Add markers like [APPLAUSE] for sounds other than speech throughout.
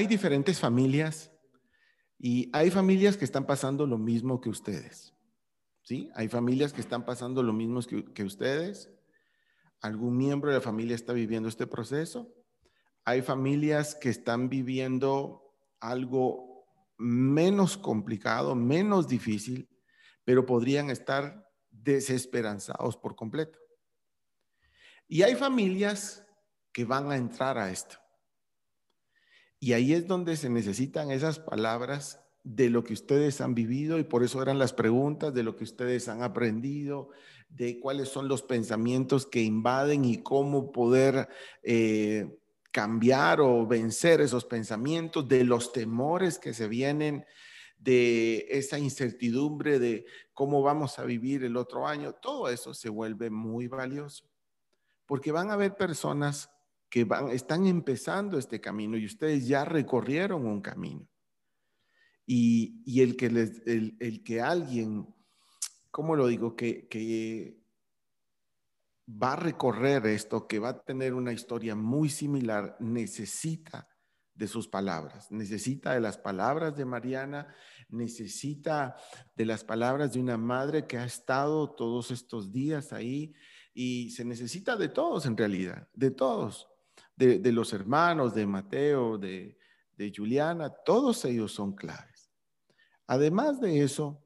hay diferentes familias y hay familias que están pasando lo mismo que ustedes. ¿Sí? Hay familias que están pasando lo mismo que, que ustedes. ¿Algún miembro de la familia está viviendo este proceso? Hay familias que están viviendo algo menos complicado, menos difícil, pero podrían estar desesperanzados por completo. Y hay familias que van a entrar a esto. Y ahí es donde se necesitan esas palabras de lo que ustedes han vivido y por eso eran las preguntas de lo que ustedes han aprendido, de cuáles son los pensamientos que invaden y cómo poder eh, cambiar o vencer esos pensamientos, de los temores que se vienen, de esa incertidumbre de cómo vamos a vivir el otro año. Todo eso se vuelve muy valioso porque van a haber personas que van, están empezando este camino y ustedes ya recorrieron un camino. Y, el, que les, el, que alguien, ¿cómo lo digo? Que, que va a recorrer esto, que va a tener una historia muy similar, necesita de sus palabras, necesita de las palabras de Mariana, necesita de las palabras de una madre que ha estado todos estos días ahí y se necesita de todos en realidad, de todos de, los hermanos, de Mateo, de, de Juliana, todos ellos son claves. Además de eso,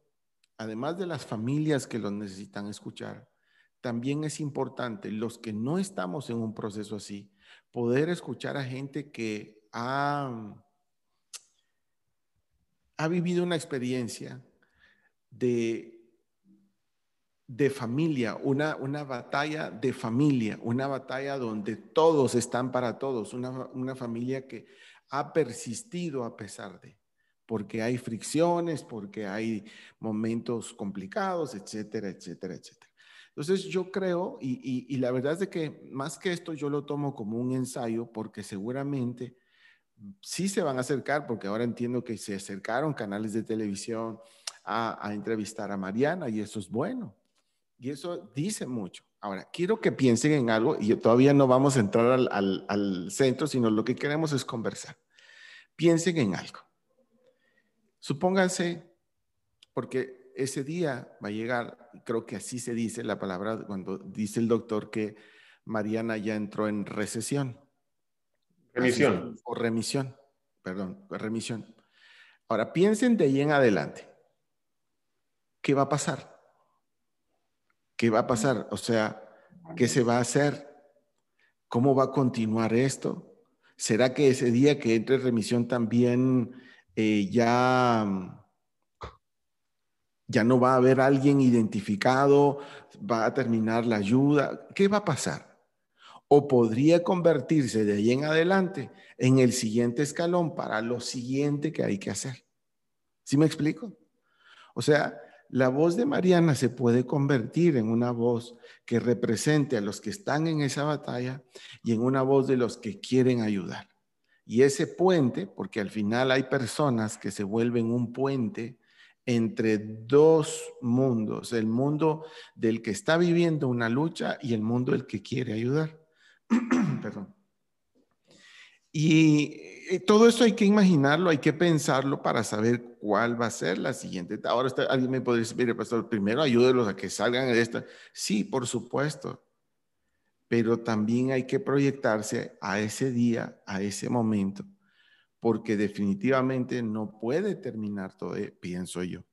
además de las familias que los necesitan escuchar, también es importante, los que no estamos en un proceso así, poder escuchar a gente que ha, ha vivido una experiencia de de familia, una, una batalla de familia, una batalla donde todos están para todos, una, una familia que ha persistido a pesar de, porque hay fricciones, porque hay momentos complicados, etcétera, etcétera, etcétera. Entonces yo creo, y, y, la verdad es de que más que esto yo lo tomo como un ensayo, porque seguramente sí se van a acercar, porque ahora entiendo que se acercaron canales de televisión a, a entrevistar a Mariana y eso es bueno. Y eso dice mucho. Ahora, quiero que piensen en algo y todavía no vamos a entrar al, al, centro, sino lo que queremos es conversar. Piensen en algo. Supónganse, porque ese día va a llegar, creo que así se dice la palabra cuando dice el doctor que Mariana ya entró en recesión. Remisión. o remisión, perdón, remisión. Ahora, piensen de ahí en adelante. ¿Qué va a pasar? ¿Qué va a pasar? O sea, ¿qué se va a hacer? ¿Cómo va a continuar esto? ¿Será que ese día que entre remisión también eh, ya, ya no va a haber alguien identificado? ¿Va a terminar la ayuda? ¿Qué va a pasar? O podría convertirse de ahí en adelante en el siguiente escalón para lo siguiente que hay que hacer. ¿Sí me explico? O sea, la voz de Mariana se puede convertir en una voz que represente a los que están en esa batalla y en una voz de los que quieren ayudar. Y ese puente, porque al final hay personas que se vuelven un puente entre dos mundos, el mundo del que está viviendo una lucha y el mundo del que quiere ayudar. [CLEARS THROAT] Perdón. Y eh, todo eso hay que imaginarlo, hay que pensarlo para saber cuál va a ser la siguiente. Ahora alguien me podría decir, mire, pastor, primero ayúdelos a que salgan de esta. Sí, por supuesto, pero también hay que proyectarse a ese día, a ese momento, porque definitivamente no puede terminar todo, eh, pienso yo.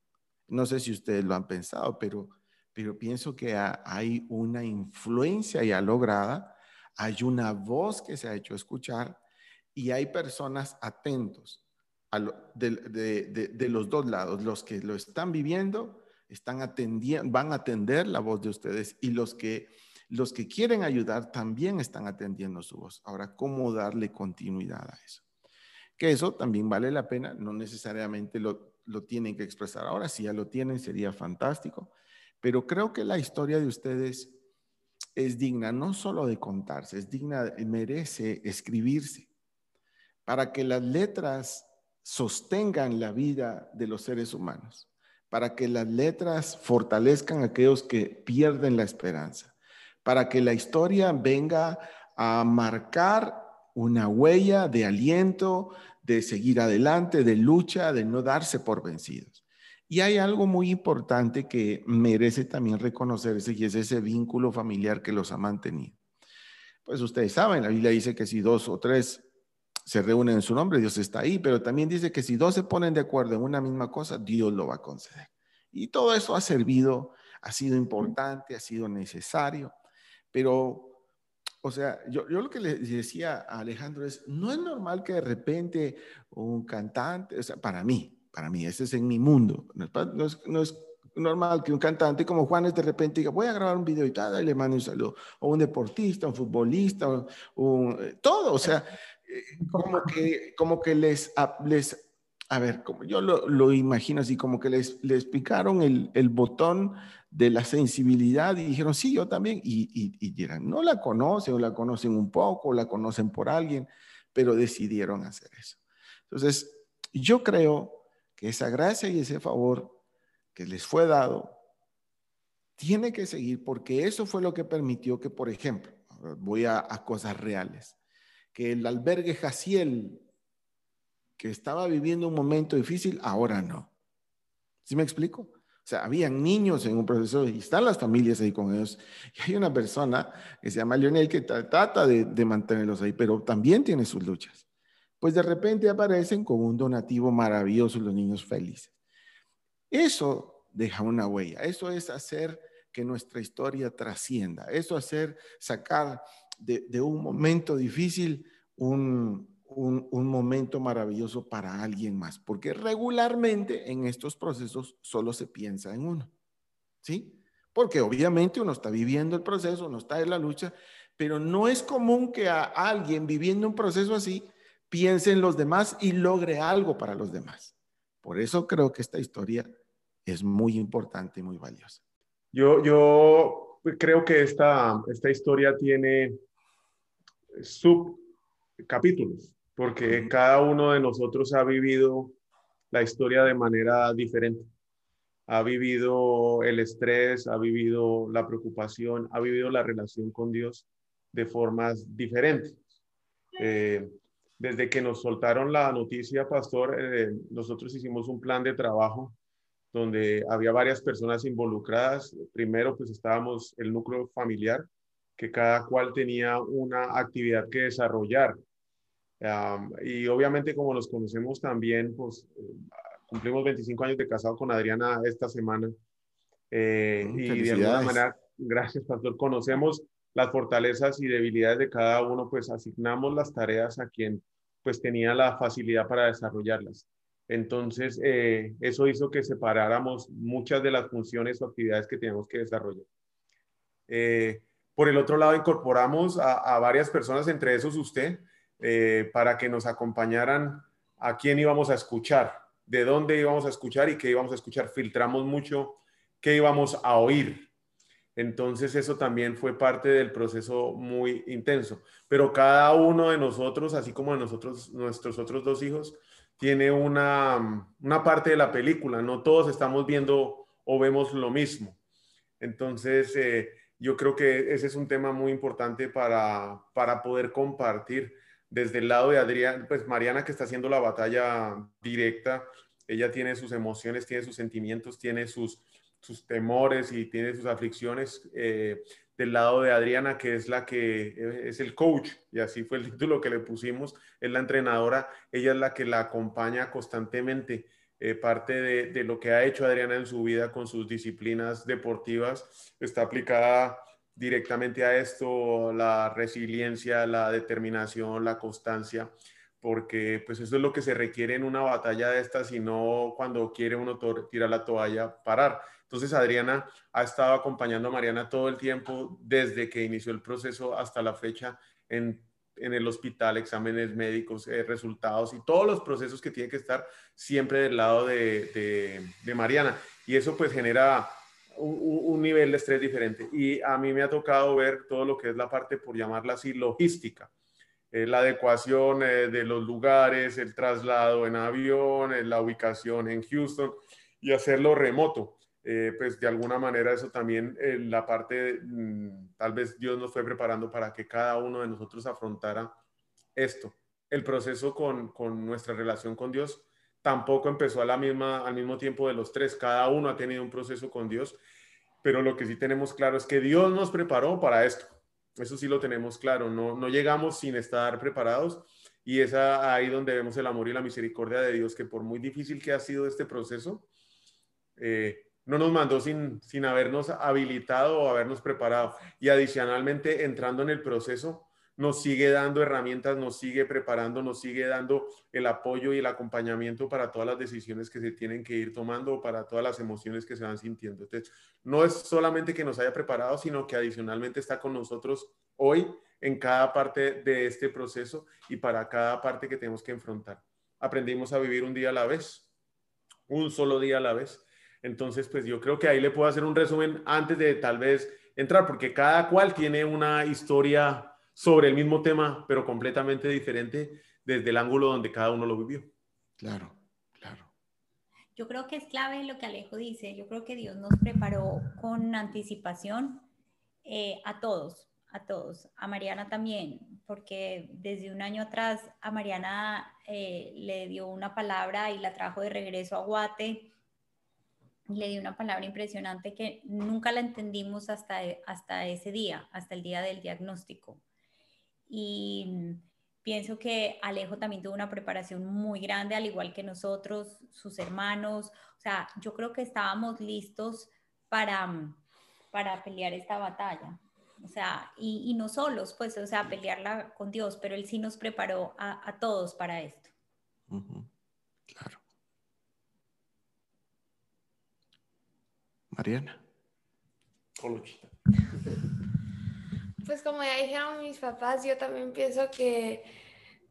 No sé si ustedes lo han pensado, pero, pero pienso que hay una influencia ya lograda, hay una voz que se ha hecho escuchar y hay personas atentos de, los dos lados. Los que lo están viviendo están atendiendo, van a atender la voz de ustedes y los que, los que quieren ayudar también están atendiendo su voz. Ahora, ¿cómo darle continuidad a eso? Que eso también vale la pena, no necesariamente lo, lo tienen que expresar ahora, si ya lo tienen sería fantástico, pero creo que la historia de ustedes es digna no solo de contarse, es digna, merece escribirse para que las letras sostengan la vida de los seres humanos, para que las letras fortalezcan a aquellos que pierden la esperanza, para que la historia venga a marcar una huella de aliento, de seguir adelante, de lucha, de no darse por vencidos. Y hay algo muy importante que merece también reconocerse y es ese vínculo familiar que los ha mantenido. Pues ustedes saben, la Biblia dice que si dos o tres se reúnen en su nombre, Dios está ahí, pero también dice que si dos se ponen de acuerdo en una misma cosa, Dios lo va a conceder. Y todo eso ha servido, ha sido importante, ha sido necesario, pero o sea, yo, yo, lo que le decía a Alejandro es, no es normal que de repente un cantante, o sea, para mí, para mí, ese es en mi mundo, no es, no es, normal que un cantante como Juanes de repente diga, voy a grabar un video y tal, y le mando un saludo, o un deportista, un futbolista, eh, todo, o sea, eh, como que, como que les, les a ver, como yo lo, lo, imagino así, como que les, les picaron el, el botón de la sensibilidad y dijeron, sí, yo también. Y, y, dirán, no la conocen o la conocen un poco, o la conocen por alguien, pero decidieron hacer eso. Entonces, yo creo que esa gracia y ese favor que les fue dado tiene que seguir porque eso fue lo que permitió que, por ejemplo, voy a, a cosas reales, que el albergue Jaciel, que estaba viviendo un momento difícil, ahora no. ¿Sí me explico? O sea, habían niños en un proceso y están las familias ahí con ellos. Y hay una persona que se llama Lionel que trata de, mantenerlos ahí, pero también tiene sus luchas. Pues de repente aparecen con un donativo maravilloso los niños felices. Eso deja una huella. Eso es hacer que nuestra historia trascienda. Eso hacer sacar de, de un momento difícil un, un, momento maravilloso para alguien más, porque regularmente en estos procesos solo se piensa en uno, ¿sí? Porque obviamente uno está viviendo el proceso, uno está en la lucha, pero no es común que a alguien viviendo un proceso así piense en los demás y logre algo para los demás. Por eso creo que esta historia es muy importante y muy valiosa. Yo, yo creo que esta, esta historia tiene subcapítulos porque cada uno de nosotros ha vivido la historia de manera diferente. Ha vivido el estrés, ha vivido la preocupación, ha vivido la relación con Dios de formas diferentes. Eh, desde que nos soltaron la noticia, pastor, eh, nosotros hicimos un plan de trabajo donde había varias personas involucradas. Primero, pues estábamos el núcleo familiar, que cada cual tenía una actividad que desarrollar y obviamente como nos conocemos también, pues eh, cumplimos 25 años de casado con Adriana esta semana. Eh, mm, y de alguna manera, gracias Pastor, conocemos las fortalezas y debilidades de cada uno, pues asignamos las tareas a quien pues tenía la facilidad para desarrollarlas. Entonces, eh, eso hizo que separáramos muchas de las funciones o actividades que teníamos que desarrollar. Por el otro lado, incorporamos a, varias personas, entre esos usted, eh, para que nos acompañaran a quién íbamos a escuchar, de dónde íbamos a escuchar y qué íbamos a escuchar. Filtramos mucho qué íbamos a oír. Entonces eso también fue parte del proceso muy intenso. Pero cada uno de nosotros, así como de nosotros, nuestros otros dos hijos, tiene una, una parte de la película. No todos estamos viendo o vemos lo mismo. Entonces, eh, yo creo que ese es un tema muy importante para, para poder compartir desde el lado de Adrián, pues Mariana que está haciendo la batalla directa, ella tiene sus emociones, tiene sus sentimientos, tiene sus, sus temores y tiene sus aflicciones. Eh, del lado de Adriana, que es la que eh, es el coach, y así fue el título que le pusimos, es la entrenadora, ella es la que la acompaña constantemente. Eh, parte de, lo que ha hecho Adriana en su vida con sus disciplinas deportivas está aplicada directamente a esto, la resiliencia, la determinación, la constancia, porque pues eso es lo que se requiere en una batalla de estas y no cuando quiere uno tirar la toalla, parar. Entonces Adriana ha estado acompañando a Mariana todo el tiempo desde que inició el proceso hasta la fecha en, el hospital, exámenes médicos, eh, resultados y todos los procesos que tiene que estar siempre del lado de, de Mariana. Y eso pues genera un, nivel de estrés diferente. Y a mí me ha tocado ver todo lo que es la parte, por llamarla así, logística. Eh, la adecuación eh, de los lugares, el traslado en avión, la ubicación en Houston y hacerlo remoto. Pues de alguna manera eso también, la parte, mm, tal vez Dios nos fue preparando para que cada uno de nosotros afrontara esto. El proceso con, con nuestra relación con Dios tampoco empezó a la misma, al mismo tiempo de los tres. Cada uno ha tenido un proceso con Dios, pero lo que sí tenemos claro es que Dios nos preparó para esto. Eso sí lo tenemos claro. No, no llegamos sin estar preparados y es ahí donde vemos el amor y la misericordia de Dios, que por muy difícil que ha sido este proceso, eh, no nos mandó sin, sin habernos habilitado o habernos preparado. Y adicionalmente, entrando en el proceso, nos sigue dando herramientas, nos sigue preparando, nos sigue dando el apoyo y el acompañamiento para todas las decisiones que se tienen que ir tomando, para todas las emociones que se van sintiendo. Entonces, no es solamente que nos haya preparado, sino que adicionalmente está con nosotros hoy en cada parte de este proceso y para cada parte que tenemos que enfrentar. Aprendimos a vivir un día a la vez, un solo día a la vez. Entonces, pues yo creo que ahí le puedo hacer un resumen antes de tal vez entrar, porque cada cual tiene una historia sobre el mismo tema, pero completamente diferente desde el ángulo donde cada uno lo vivió. Claro, claro. Yo creo que es clave lo que Alejo dice. Yo creo que Dios nos preparó con anticipación eh, a todos, a todos, a Mariana también, porque desde un año atrás a Mariana eh, le dio una palabra y la trajo de regreso a Guate. Le dio una palabra impresionante que nunca la entendimos hasta, hasta ese día, hasta el día del diagnóstico y pienso que Alejo también tuvo una preparación muy grande, al igual que nosotros, sus hermanos. O sea, yo creo que estábamos listos para, para pelear esta batalla. O sea, y, no solos, pues, o sea, pelearla con Dios, pero Él sí nos preparó a, todos para esto. Claro. Mariana. Pues como ya dijeron mis papás, yo también pienso que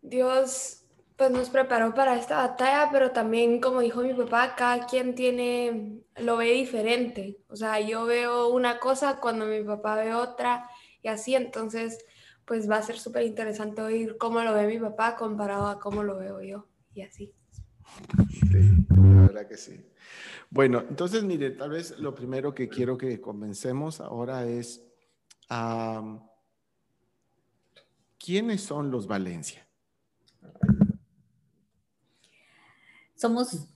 Dios pues nos preparó para esta batalla, pero también como dijo mi papá, cada quien tiene, lo ve diferente. O sea, yo veo una cosa cuando mi papá ve otra y así, entonces pues va a ser súper interesante oír cómo lo ve mi papá comparado a cómo lo veo yo y así. Sí, la verdad que sí. Bueno, entonces mire, tal vez lo primero que quiero que comencemos ahora es ¿Quiénes son los Valencia? Somos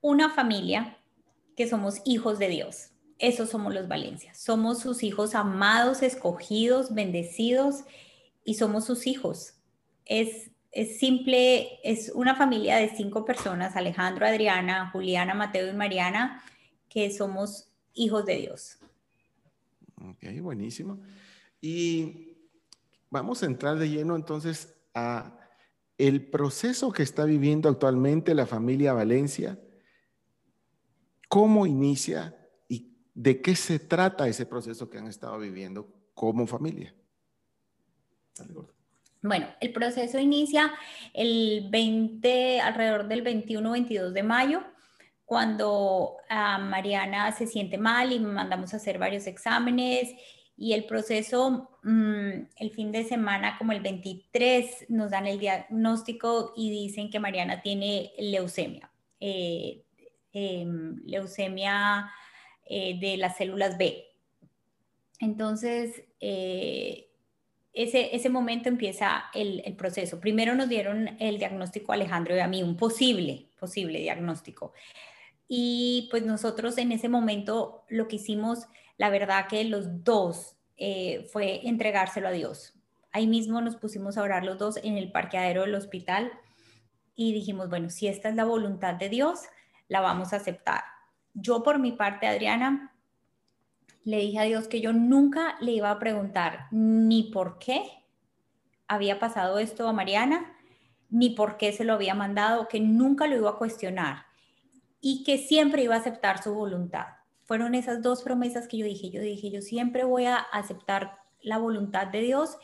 una familia que somos hijos de Dios. Esos somos los Valencia. Somos sus hijos amados, escogidos, bendecidos y somos sus hijos. Es, es simple, es una familia de cinco personas, Alejandro, Adriana, Juliana, Mateo y Mariana, que somos hijos de Dios. Ok, buenísimo. Y vamos a entrar de lleno entonces a el proceso que está viviendo actualmente la familia Valencia. ¿Cómo inicia y de qué se trata ese proceso que han estado viviendo como familia? Bueno, el proceso inicia el 20, alrededor del 21-22 de mayo, cuando a Mariana se siente mal y mandamos a hacer varios exámenes y el proceso, mm, el fin de semana, como el 23, nos dan el diagnóstico y dicen que Mariana tiene leucemia, eh, em, leucemia eh, de las células B. Entonces, eh, ese, ese momento empieza el, el, proceso. Primero nos dieron el diagnóstico Alejandro y a mí, un posible, posible diagnóstico. Y pues nosotros en ese momento lo que hicimos la verdad que los dos eh, fue entregárselo a Dios. Ahí mismo nos pusimos a orar los dos en el parqueadero del hospital y dijimos, bueno, si esta es la voluntad de Dios, la vamos a aceptar. Yo por mi parte, Adriana, le dije a Dios que yo nunca le iba a preguntar ni por qué había pasado esto a Mariana, ni por qué se lo había mandado, que nunca lo iba a cuestionar y que siempre iba a aceptar su voluntad fueron esas dos promesas que yo dije. Yo dije, yo siempre voy a aceptar la voluntad de Dios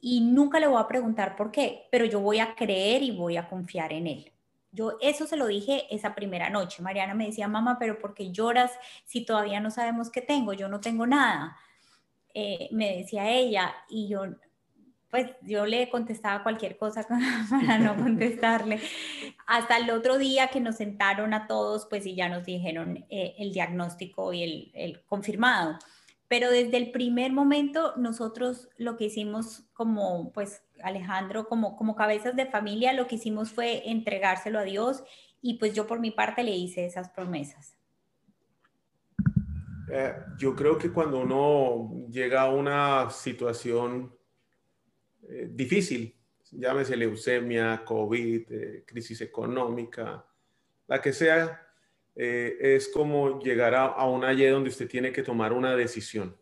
y nunca le voy a preguntar por qué, pero yo voy a creer y voy a confiar en Él. Yo eso se lo dije esa primera noche. Mariana me decía, mamá, pero ¿por qué lloras si todavía no sabemos qué tengo? Yo no tengo nada. Eh, me decía ella y yo, pues yo le contestaba cualquier cosa [LAUGHS] para no contestarle. Hasta el otro día que nos sentaron a todos, pues y ya nos dijeron eh, el diagnóstico y el, el, confirmado. Pero desde el primer momento nosotros lo que hicimos como pues Alejandro, como, como cabezas de familia, lo que hicimos fue entregárselo a Dios y pues yo por mi parte le hice esas promesas. Eh, yo creo que cuando uno llega a una situación eh, difícil, llámese leucemia, COVID, eh, crisis económica, la que sea, es como llegar a, a una donde usted tiene que tomar una decisión.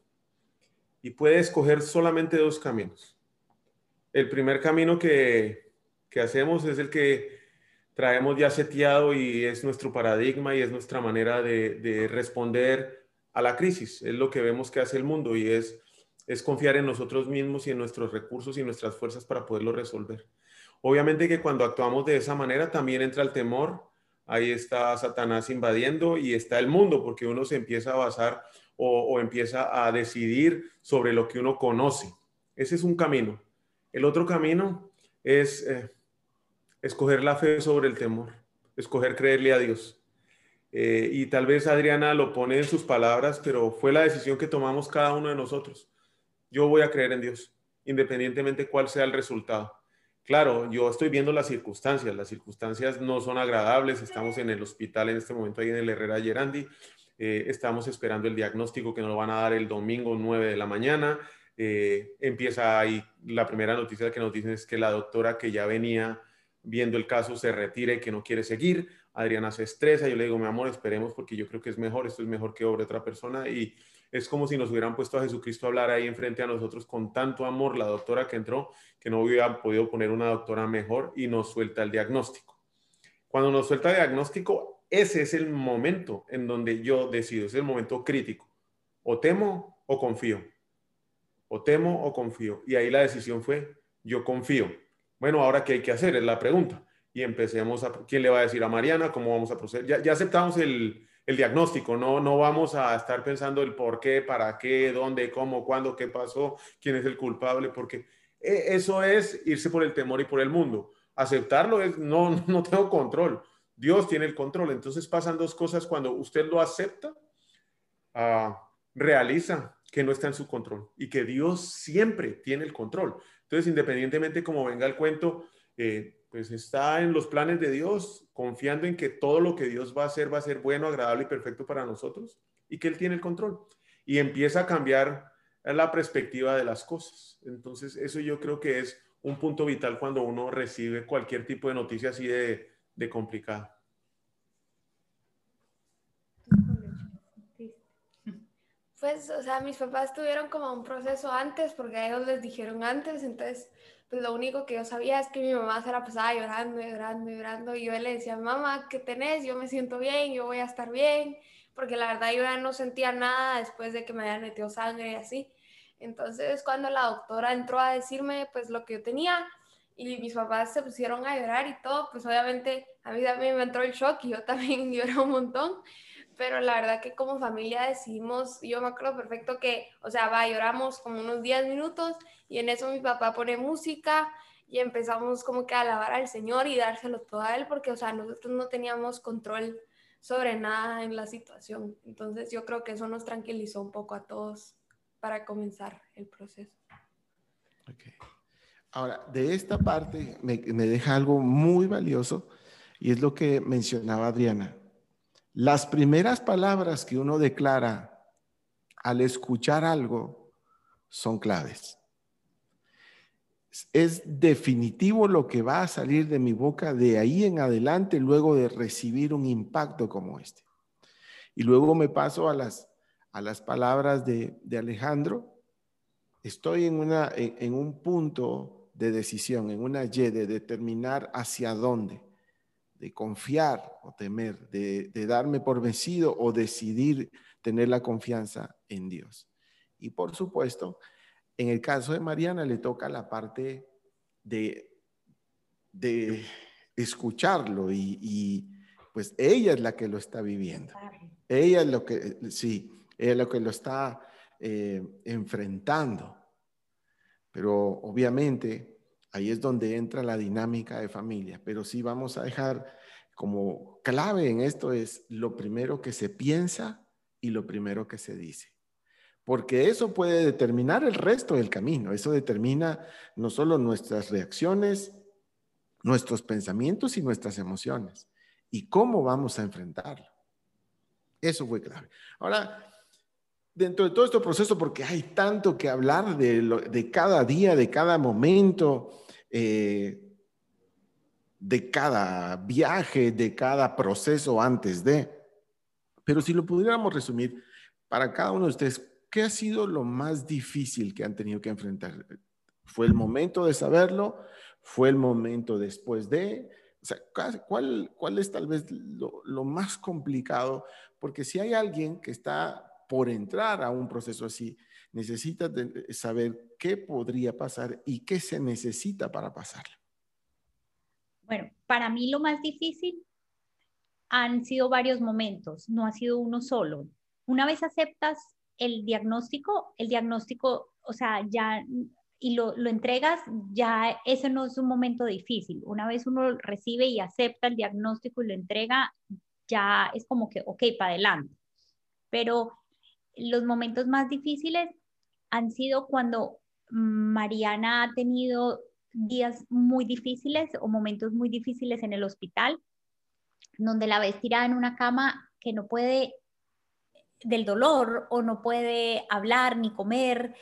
Y puede escoger solamente dos caminos. El primer camino que, que hacemos es el que traemos ya seteado y es nuestro paradigma y es nuestra manera de, de responder a la crisis. Es lo que vemos que hace el mundo y es, es confiar en nosotros mismos y en nuestros recursos y nuestras fuerzas para poderlo resolver. Obviamente que cuando actuamos de esa manera también entra el temor, ahí está Satanás invadiendo y está el mundo, porque uno se empieza a basar o, empieza a decidir sobre lo que uno conoce. Ese es un camino. El otro camino es eh, escoger la fe sobre el temor, escoger creerle a Dios. Eh, y tal vez Adriana lo pone en sus palabras, pero fue la decisión que tomamos cada uno de nosotros. Yo voy a creer en Dios, independientemente cuál sea el resultado. Claro, yo estoy viendo las circunstancias, las circunstancias no son agradables, estamos en el hospital en este momento ahí en el Herrera Gerandi, eh, estamos esperando el diagnóstico que nos lo van a dar el domingo 9 de la mañana, eh, empieza ahí, la primera noticia que nos dicen es que la doctora que ya venía viendo el caso se retira y que no quiere seguir, Adriana se estresa, yo le digo, mi amor, esperemos porque yo creo que es mejor, esto es mejor que obra otra persona y es como si nos hubieran puesto a Jesucristo a hablar ahí enfrente a nosotros con tanto amor, la doctora que entró, que no hubiera podido poner una doctora mejor y nos suelta el diagnóstico. Cuando nos suelta el diagnóstico, ese es el momento en donde yo decido, es el momento crítico. O temo o confío. O temo o confío. Y ahí la decisión fue, yo confío. Bueno, ahora qué hay que hacer es la pregunta y empecemos a, ¿quién le va a decir a Mariana? ¿Cómo vamos a proceder? Ya, aceptamos el, el, diagnóstico, no, no vamos a estar pensando el por qué, para qué, dónde, cómo, cuándo, qué pasó, quién es el culpable, porque e, eso es irse por el temor y por el mundo. Aceptarlo es, no, [LAUGHS] no tengo control, Dios tiene el control. Entonces pasan dos cosas cuando usted lo acepta, ah, realiza que no está en su control y que Dios siempre tiene el control. Entonces, independientemente como venga el cuento, eh, pues está en los planes de Dios, confiando en que todo lo que Dios va a hacer va a ser bueno, agradable y perfecto para nosotros y que Él tiene el control. Y empieza a cambiar la perspectiva de las cosas. Entonces, eso yo creo que es un punto vital cuando uno recibe cualquier tipo de noticia así de, de complicada. Pues, o sea, mis papás tuvieron como un proceso antes porque a ellos les dijeron antes, entonces pues lo único que yo sabía es que mi mamá se la pasaba llorando, llorando, llorando, y yo le decía, mamá, ¿qué tenés? Yo me siento bien, yo voy a estar bien, porque la verdad yo ya no sentía nada después de que me habían metido sangre y así. Entonces, cuando la doctora entró a decirme, pues, lo que yo tenía, y mis papás se pusieron a llorar y todo, pues, obviamente, a mí también me entró el shock y yo también [LAUGHS] lloré un montón, pero la verdad que como familia decidimos, yo me acuerdo perfecto que, o sea, va, lloramos como unos 10 minutos y en eso mi papá pone música y empezamos como que a alabar al Señor y dárselo todo a Él porque, o sea, nosotros no teníamos control sobre nada en la situación. Entonces yo creo que eso nos tranquilizó un poco a todos para comenzar el proceso. Okay. Ahora, de esta parte me, me deja algo muy valioso y es lo que mencionaba Adriana las primeras palabras que uno declara al escuchar algo son claves. Es definitivo lo que va a salir de mi boca de ahí en adelante luego de recibir un impacto como este. Y luego me paso a las, a las palabras de, Alejandro. Estoy en, una, en un punto de decisión, en una Y de determinar hacia dónde de confiar o temer, de, darme por vencido o decidir tener la confianza en Dios. Y por supuesto, en el caso de Mariana le toca la parte de, de escucharlo y, pues ella es la que lo está viviendo. Ella es lo que, sí, ella es lo que lo está eh, enfrentando. Pero obviamente Ahí es donde entra la dinámica de familia, pero sí vamos a dejar como clave en esto es lo primero que se piensa y lo primero que se dice. porque eso puede determinar el resto del camino, eso determina no solo nuestras reacciones, nuestros pensamientos y nuestras emociones, y cómo vamos a enfrentarlo. Eso fue clave. Ahora, dentro de todo este proceso, porque hay tanto que hablar de, cada día, de cada momento, eh, de cada viaje, de cada proceso antes de, pero si lo pudiéramos resumir, para cada uno de ustedes, ¿qué ha sido lo más difícil que han tenido que enfrentar? ¿Fue el momento de saberlo? ¿Fue el momento después de? O sea, ¿cuál, cuál es tal vez lo, lo más complicado? Porque si hay alguien que está por entrar a un proceso así, necesita saber qué podría pasar y qué se necesita para pasarlo. Bueno, para mí lo más difícil han sido varios momentos, no ha sido uno solo. Una vez aceptas el diagnóstico, el diagnóstico, o sea, ya y lo, lo, entregas, ya ese no es un momento difícil. Una vez uno recibe y acepta el diagnóstico y lo entrega, ya es como que, ok, para adelante. Pero los momentos más difíciles han sido cuando Mariana ha tenido días muy difíciles o momentos muy difíciles en el hospital, donde la ves tirada en una cama que no puede del dolor o no puede hablar ni comer.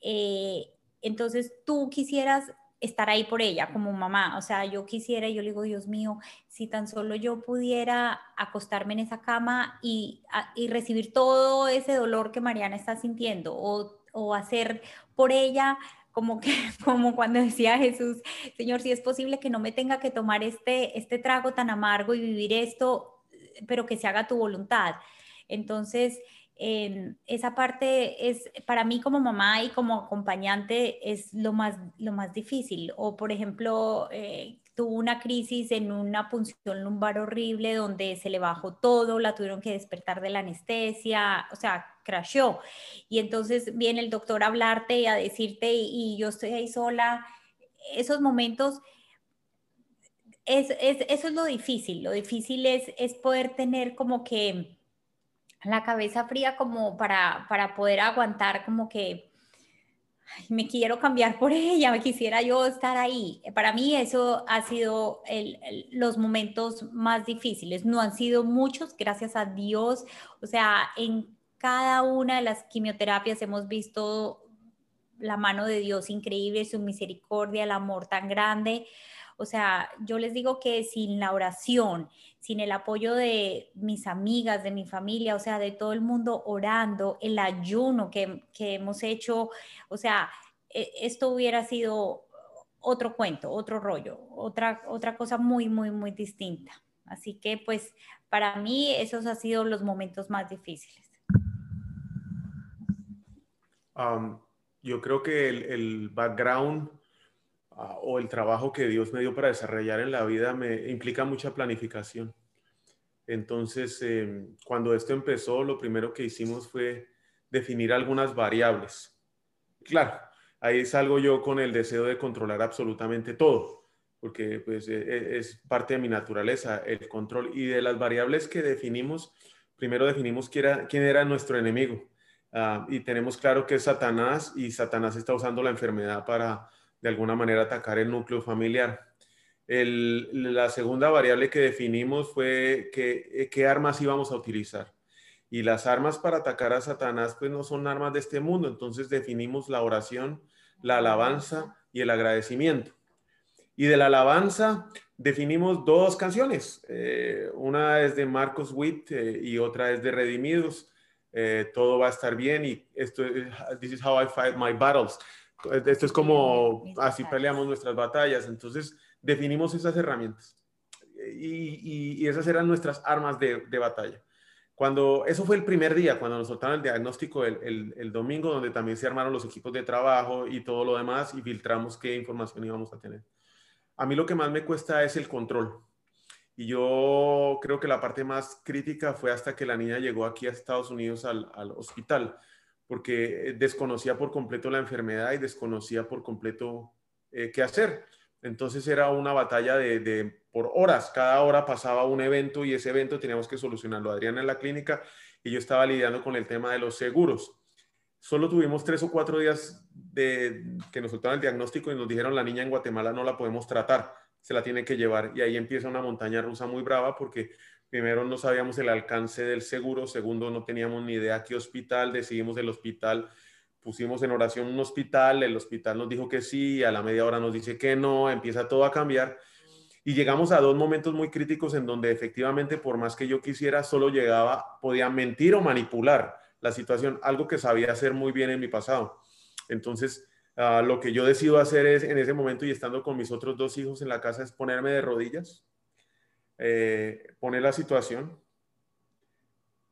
Eh, entonces tú quisieras estar ahí por ella como mamá. O sea, yo quisiera, yo le digo, Dios mío, si tan solo yo pudiera acostarme en esa cama y, y recibir todo ese dolor que Mariana está sintiendo o, o hacer por ella como que [LAUGHS] como cuando decía Jesús, Señor, si es posible que no me tenga que tomar este este trago tan amargo y vivir esto, pero que se haga tu voluntad. Entonces, esa parte es para mí como mamá y como acompañante es lo más, lo más difícil. O por ejemplo, eh, tuvo una crisis en una punción lumbar horrible donde se le bajó todo, la tuvieron que despertar de la anestesia, o sea, crashó. Y entonces viene el doctor a hablarte y a decirte y, yo estoy ahí sola. Esos momentos... Es, eso es lo difícil, lo difícil es, es poder tener como que la cabeza fría como para, para poder aguantar como que me quiero cambiar por [LAUGHS] ella, me quisiera yo estar ahí. Para mí eso ha sido los momentos más difíciles. No han sido muchos, gracias a Dios. O sea, en cada una de las quimioterapias hemos visto la mano de Dios increíble, su misericordia, el amor tan grande. O sea, yo les digo que sin la oración, sin el apoyo de mis amigas, de mi familia, o sea, de todo el mundo orando, el ayuno que, hemos hecho, o sea, e, esto hubiera sido otro cuento, otro rollo, otra, otra cosa muy, muy, muy distinta. Así que pues para mí esos han sido los momentos más difíciles. yo creo que el background Ah, o el trabajo que Dios me dio para desarrollar en la vida me implica mucha planificación. Entonces, em, cuando esto empezó, lo primero que hicimos fue definir algunas variables. Claro, ahí salgo yo con el deseo de controlar absolutamente todo, porque pues, e, e, es parte de mi naturaleza el control. Y de las variables que definimos, primero definimos quién era, quién era nuestro enemigo. Ah, y tenemos claro que es Satanás y Satanás está usando la enfermedad para de alguna manera atacar el núcleo familiar. la segunda variable que definimos fue eh, qué armas íbamos a utilizar. Y las armas para atacar a Satanás pues no son armas de este mundo, entonces definimos la oración, la alabanza y el agradecimiento. Y de la alabanza definimos dos canciones. Eh, una es de Marcos Witt eh, y otra es de Redimidos. todo va a estar bien y esto es, this is how I fight my battles. Esto es como así peleamos nuestras batallas. Entonces, definimos esas herramientas. Y, esas eran nuestras armas de, batalla. Cuando, eso fue el primer día, cuando nos soltaron el diagnóstico el, el, domingo, donde también se armaron los equipos de trabajo y todo lo demás y filtramos qué información íbamos a tener. A mí lo que más me cuesta es el control. Y yo creo que la parte más crítica fue hasta que la niña llegó aquí a Estados Unidos al, al hospital porque eh, desconocía por completo la enfermedad y desconocía por completo eh, qué hacer. Entonces era una batalla de, por horas, cada hora pasaba un evento y ese evento teníamos que solucionarlo. Adriana en la clínica y yo estaba lidiando con el tema de los seguros. Solo tuvimos tres o cuatro días de que nos soltaron el diagnóstico y nos dijeron la niña en Guatemala no la podemos tratar, se la tiene que llevar. Y ahí empieza una montaña rusa muy brava porque primero no sabíamos el alcance del seguro, segundo no teníamos ni idea qué hospital, decidimos el hospital, pusimos en oración un hospital, el hospital nos dijo que sí, a la media hora nos dice que no, empieza todo a cambiar. Y llegamos a dos momentos muy críticos en donde efectivamente, por más que yo quisiera, solo llegaba, podía mentir o manipular la situación, algo que sabía hacer muy bien en mi pasado. Entonces, ah, lo que yo decido hacer es, en ese momento y estando con mis otros dos hijos en la casa, es ponerme de rodillas, eh, poner la situación,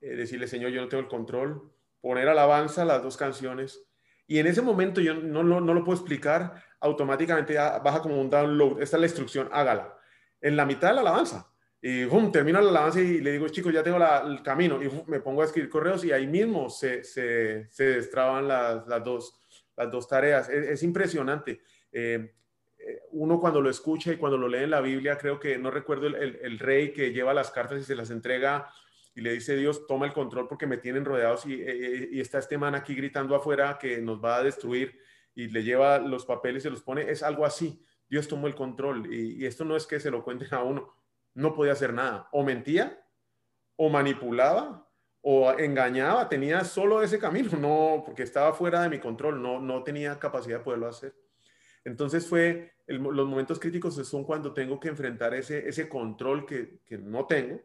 eh, decirle, Señor, yo no tengo el control, poner alabanza, las dos canciones. Y en ese momento yo no, no, no lo puedo explicar, automáticamente baja como un download. Esta es la instrucción, hágala. En la mitad de la alabanza, y boom, termino la alabanza y le digo, chicos, ya tengo el camino. Y me pongo a escribir correos y ahí mismo se, se, se destraban las, las, dos, las dos tareas. Es, impresionante. Eh, eh, uno cuando lo escucha y cuando lo lee en la Biblia, creo que no recuerdo el, rey que lleva las cartas y se las entrega y le dice Dios, toma el control porque me tienen rodeados y, eh, y, está este man aquí gritando afuera que nos va a destruir y le lleva los papeles y los pone. Es algo así. Dios tomó el control y, y esto no es que se lo cuenten a uno no podía hacer nada. O mentía, o manipulaba, o engañaba. Tenía solo ese camino, no, porque estaba fuera de mi control, no, no tenía capacidad de poderlo hacer. Entonces fue, los momentos críticos son cuando tengo que enfrentar ese, ese control que, no tengo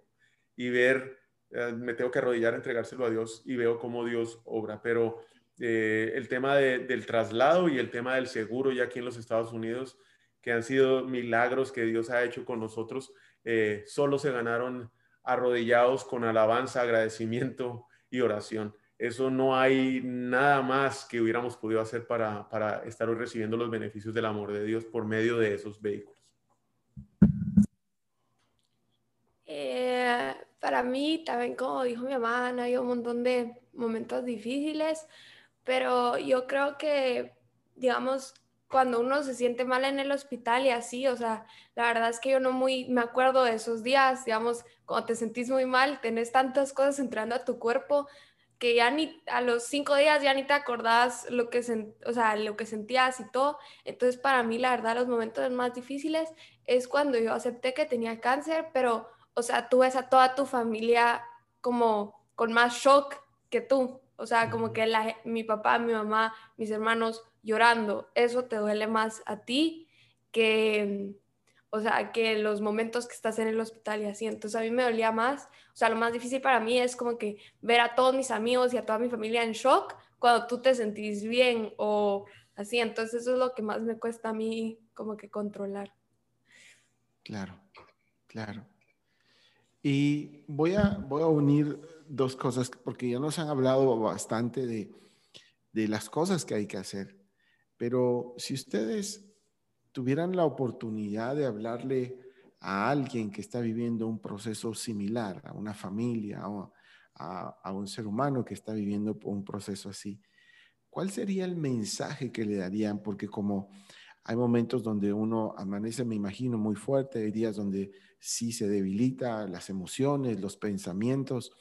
y ver, eh, me tengo que arrodillar, entregárselo a Dios y veo cómo Dios obra. Pero eh, el tema del traslado y el tema del seguro ya aquí en los Estados Unidos, que han sido milagros que Dios ha hecho con nosotros, eh, solo se ganaron arrodillados con alabanza, agradecimiento y oración. Eso no hay nada más que hubiéramos podido hacer para, para estar hoy recibiendo los beneficios del amor de Dios por medio de esos vehículos. Eh, para mí, también como dijo mi mamá, han habido un montón de momentos difíciles, pero yo creo que, digamos, cuando uno se siente mal en el hospital y así, o sea, la verdad es que yo no muy me acuerdo de esos días, digamos, cuando te sentís muy mal, tenés tantas cosas entrando a tu cuerpo que ya ni a los cinco días ya ni te acordás lo que, o sea, lo que sentías y todo. Entonces, para mí, la verdad, los momentos más difíciles es cuando yo acepté que tenía cáncer, pero, o sea, tú ves a toda tu familia como con más shock que tú. O sea, como que la, mi papá, mi mamá, mis hermanos llorando, eso te duele más a ti que, o sea, que los momentos que estás en el hospital y así. Entonces a mí me dolía más. O sea, lo más difícil para mí es como que ver a todos mis amigos y a toda mi familia en shock cuando tú te sentís bien o así. Entonces eso es lo que más me cuesta a mí como que controlar. Claro, claro. Y voy a, voy a unir dos cosas, porque ya nos han hablado bastante de, de las cosas que hay que hacer. Pero si ustedes tuvieran la oportunidad de hablarle a alguien que está viviendo un proceso similar, a una familia o a, un ser humano que está viviendo un proceso así, ¿cuál sería el mensaje que le darían? Porque como hay momentos donde uno amanece, me imagino, muy fuerte, hay días donde sí se debilita las emociones, los pensamientos.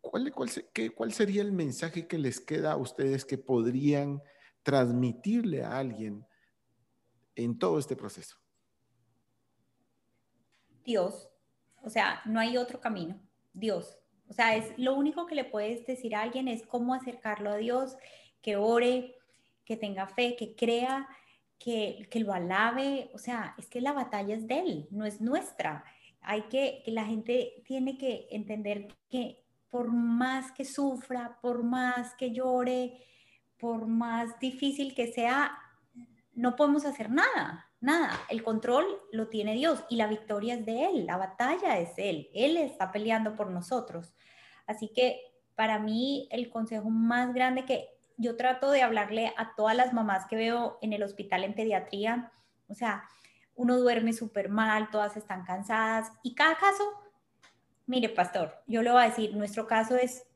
¿Cuál, cuál, qué, ¿Cuál sería el mensaje que les queda a ustedes que podrían transmitirle a alguien en todo este proceso? Dios. O sea, no hay otro camino. Dios. O sea, es lo único que le puedes decir a alguien es cómo acercarlo a Dios, que ore, que tenga fe, que crea, que, que lo alabe. O sea, es que la batalla es de Él, no es nuestra. Hay que, que la gente tiene que entender que por más que sufra, por más que llore, por más difícil que sea, no podemos hacer nada, nada. El control lo tiene Dios y la victoria es de Él, la batalla es Él. Él está peleando por nosotros. Así que para mí el consejo más grande que yo trato de hablarle a todas las mamás que veo en el hospital en pediatría, o sea, uno duerme súper mal, todas están cansadas y cada caso, mire pastor, yo le voy a decir, nuestro caso es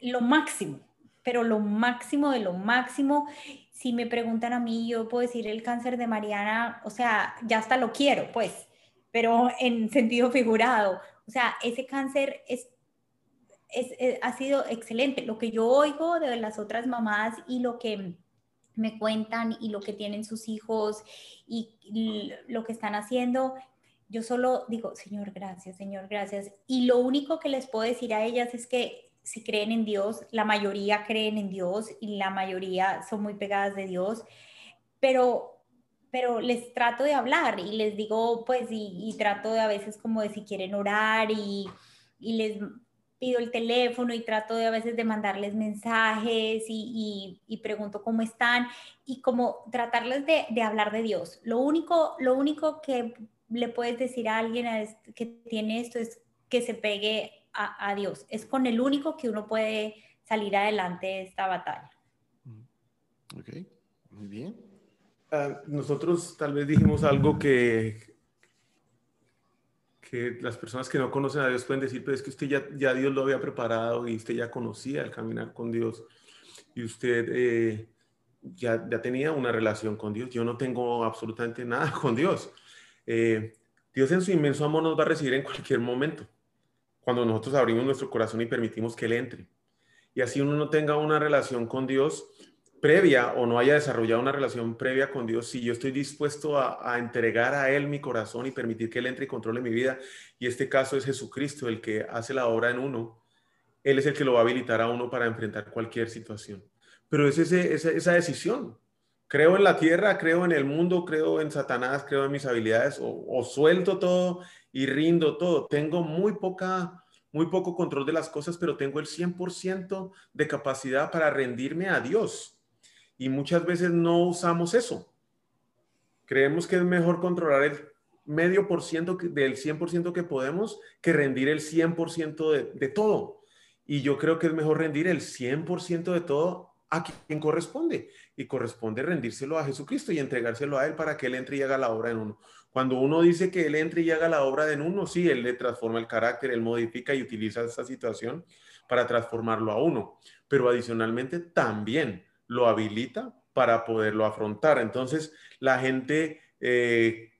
lo máximo, pero lo máximo de lo máximo. Si me preguntan a mí, yo puedo decir el cáncer de Mariana, o sea, ya hasta lo quiero, pues, pero en sentido figurado. O sea, ese cáncer es, ha sido excelente. Lo que yo oigo de las otras mamás y lo que me cuentan y lo que tienen sus hijos y lo que están haciendo, yo solo digo, Señor, gracias, Señor, gracias. Y lo único que les puedo decir a ellas es que si creen en Dios, la mayoría creen en Dios y la mayoría son muy pegadas de Dios, pero pero les trato de hablar y les digo, pues, y, trato de a veces como de si quieren orar y, y, les pido el teléfono y trato de a veces de mandarles mensajes y, y pregunto cómo están y como tratarles de, de, hablar de Dios. Lo único, lo único que le puedes decir a alguien que tiene esto es que se pegue a, a Dios. Es con el único que uno puede salir adelante de esta batalla. Ok, muy bien. Ah, nosotros tal vez dijimos algo que, que las personas que no conocen a Dios pueden decir, pero es que usted ya, ya Dios lo había preparado y usted ya conocía el caminar con Dios y usted eh, ya, ya tenía una relación con Dios. Yo no tengo absolutamente nada [LAUGHS] con Dios. Eh, Dios en su inmenso amor nos va a recibir en cualquier momento, cuando nosotros abrimos nuestro corazón y permitimos que Él entre. Y así uno no tenga una relación con Dios, previa o no haya desarrollado una relación previa con Dios, si yo estoy dispuesto a, entregar a Él mi corazón y permitir que Él entre y controle mi vida, y este caso es Jesucristo el que hace la obra en uno, Él es el que lo va a habilitar a uno para enfrentar cualquier situación. Pero es ese, esa, decisión. Creo en la tierra, creo en el mundo, creo en Satanás, creo en mis habilidades, o, o suelto todo y rindo todo. Tengo muy poca muy poco control de las cosas, pero tengo el 100% de capacidad para rendirme a Dios y muchas veces no usamos eso. Creemos que es mejor controlar el medio por ciento del 100% que podemos que rendir el 100% de, de todo. Y yo creo que es mejor rendir el 100% de todo a quien corresponde. Y corresponde rendírselo a Jesucristo y entregárselo a Él para que Él entre y haga la obra en uno. Cuando uno dice que Él entre y haga la obra en uno, sí, Él le transforma el carácter, Él modifica y utiliza esa situación para transformarlo a uno. Pero adicionalmente también lo habilita para poderlo afrontar. Entonces, la gente eh,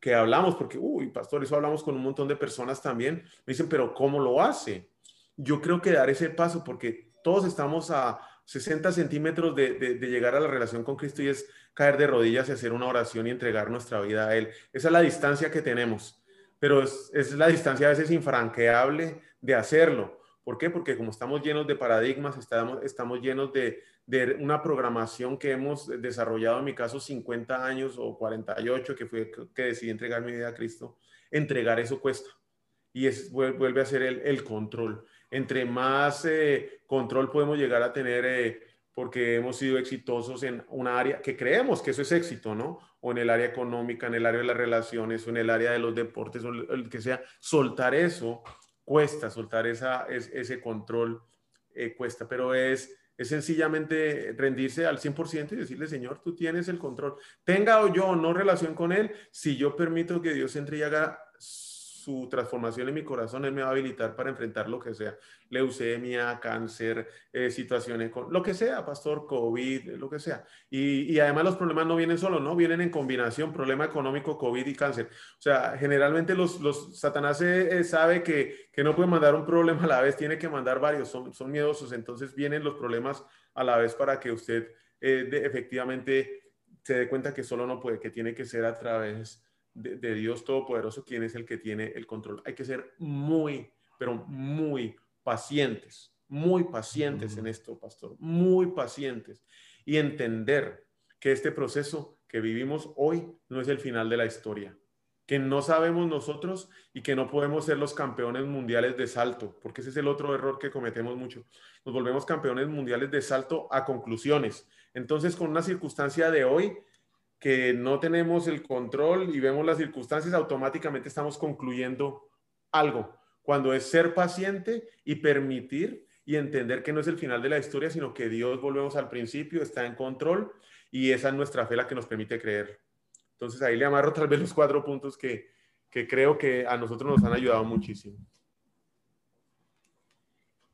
que hablamos, porque, uy, pastor, eso hablamos con un montón de personas también, me dicen, pero ¿cómo lo hace? Yo creo que dar ese paso, porque todos estamos a 60 centímetros de, llegar a la relación con Cristo y es caer de rodillas y hacer una oración y entregar nuestra vida a Él. Esa es la distancia que tenemos, pero es, es la distancia a veces infranqueable de hacerlo. ¿Por qué? Porque como estamos llenos de paradigmas, estamos, estamos llenos de, de una programación que hemos desarrollado, en mi caso 50 años o 48, que fue que decidí entregar mi vida a Cristo, entregar eso cuesta. Y es, vuelve a ser el, control. Entre más eh, control podemos llegar a tener, eh, porque hemos sido exitosos en una área que creemos que eso es éxito, ¿no? O en el área económica, en el área de las relaciones, o en el área de los deportes, o el que sea, soltar eso cuesta, soltar esa, ese control eh, cuesta, pero es es sencillamente rendirse al 100% y decirle, Señor, tú tienes el control. Tenga o yo no relación con Él, si yo permito que Dios entre y haga su transformación en mi corazón, Él me va a habilitar para enfrentar lo que sea, leucemia, cáncer, eh, situaciones, con, lo que sea, pastor, COVID, lo que sea. Y, y, además los problemas no vienen solo, ¿no? Vienen en combinación, problema económico, COVID y cáncer. O sea, generalmente los, los Satanás eh, sabe que, que, no puede mandar un problema a la vez, tiene que mandar varios, son, son miedosos, entonces vienen los problemas a la vez para que usted eh, efectivamente se dé cuenta que solo no puede, que tiene que ser a través de, Dios Todopoderoso, quien es el que tiene el control. Hay que ser muy, pero muy pacientes, muy pacientes en esto, pastor, muy pacientes y entender que este proceso que vivimos hoy no es el final de la historia, que no sabemos nosotros y que no podemos ser los campeones mundiales de salto, porque ese es el otro error que cometemos mucho. Nos volvemos campeones mundiales de salto a conclusiones. Entonces, con una circunstancia de hoy, que no tenemos el control y vemos las circunstancias, automáticamente estamos concluyendo algo. Cuando es ser paciente y permitir y entender que no es el final de la historia, sino que Dios, volvemos al principio, está en control y esa es nuestra fe la que nos permite creer. Entonces ahí le amarro tal vez los cuatro puntos que, que creo que a nosotros nos han ayudado muchísimo.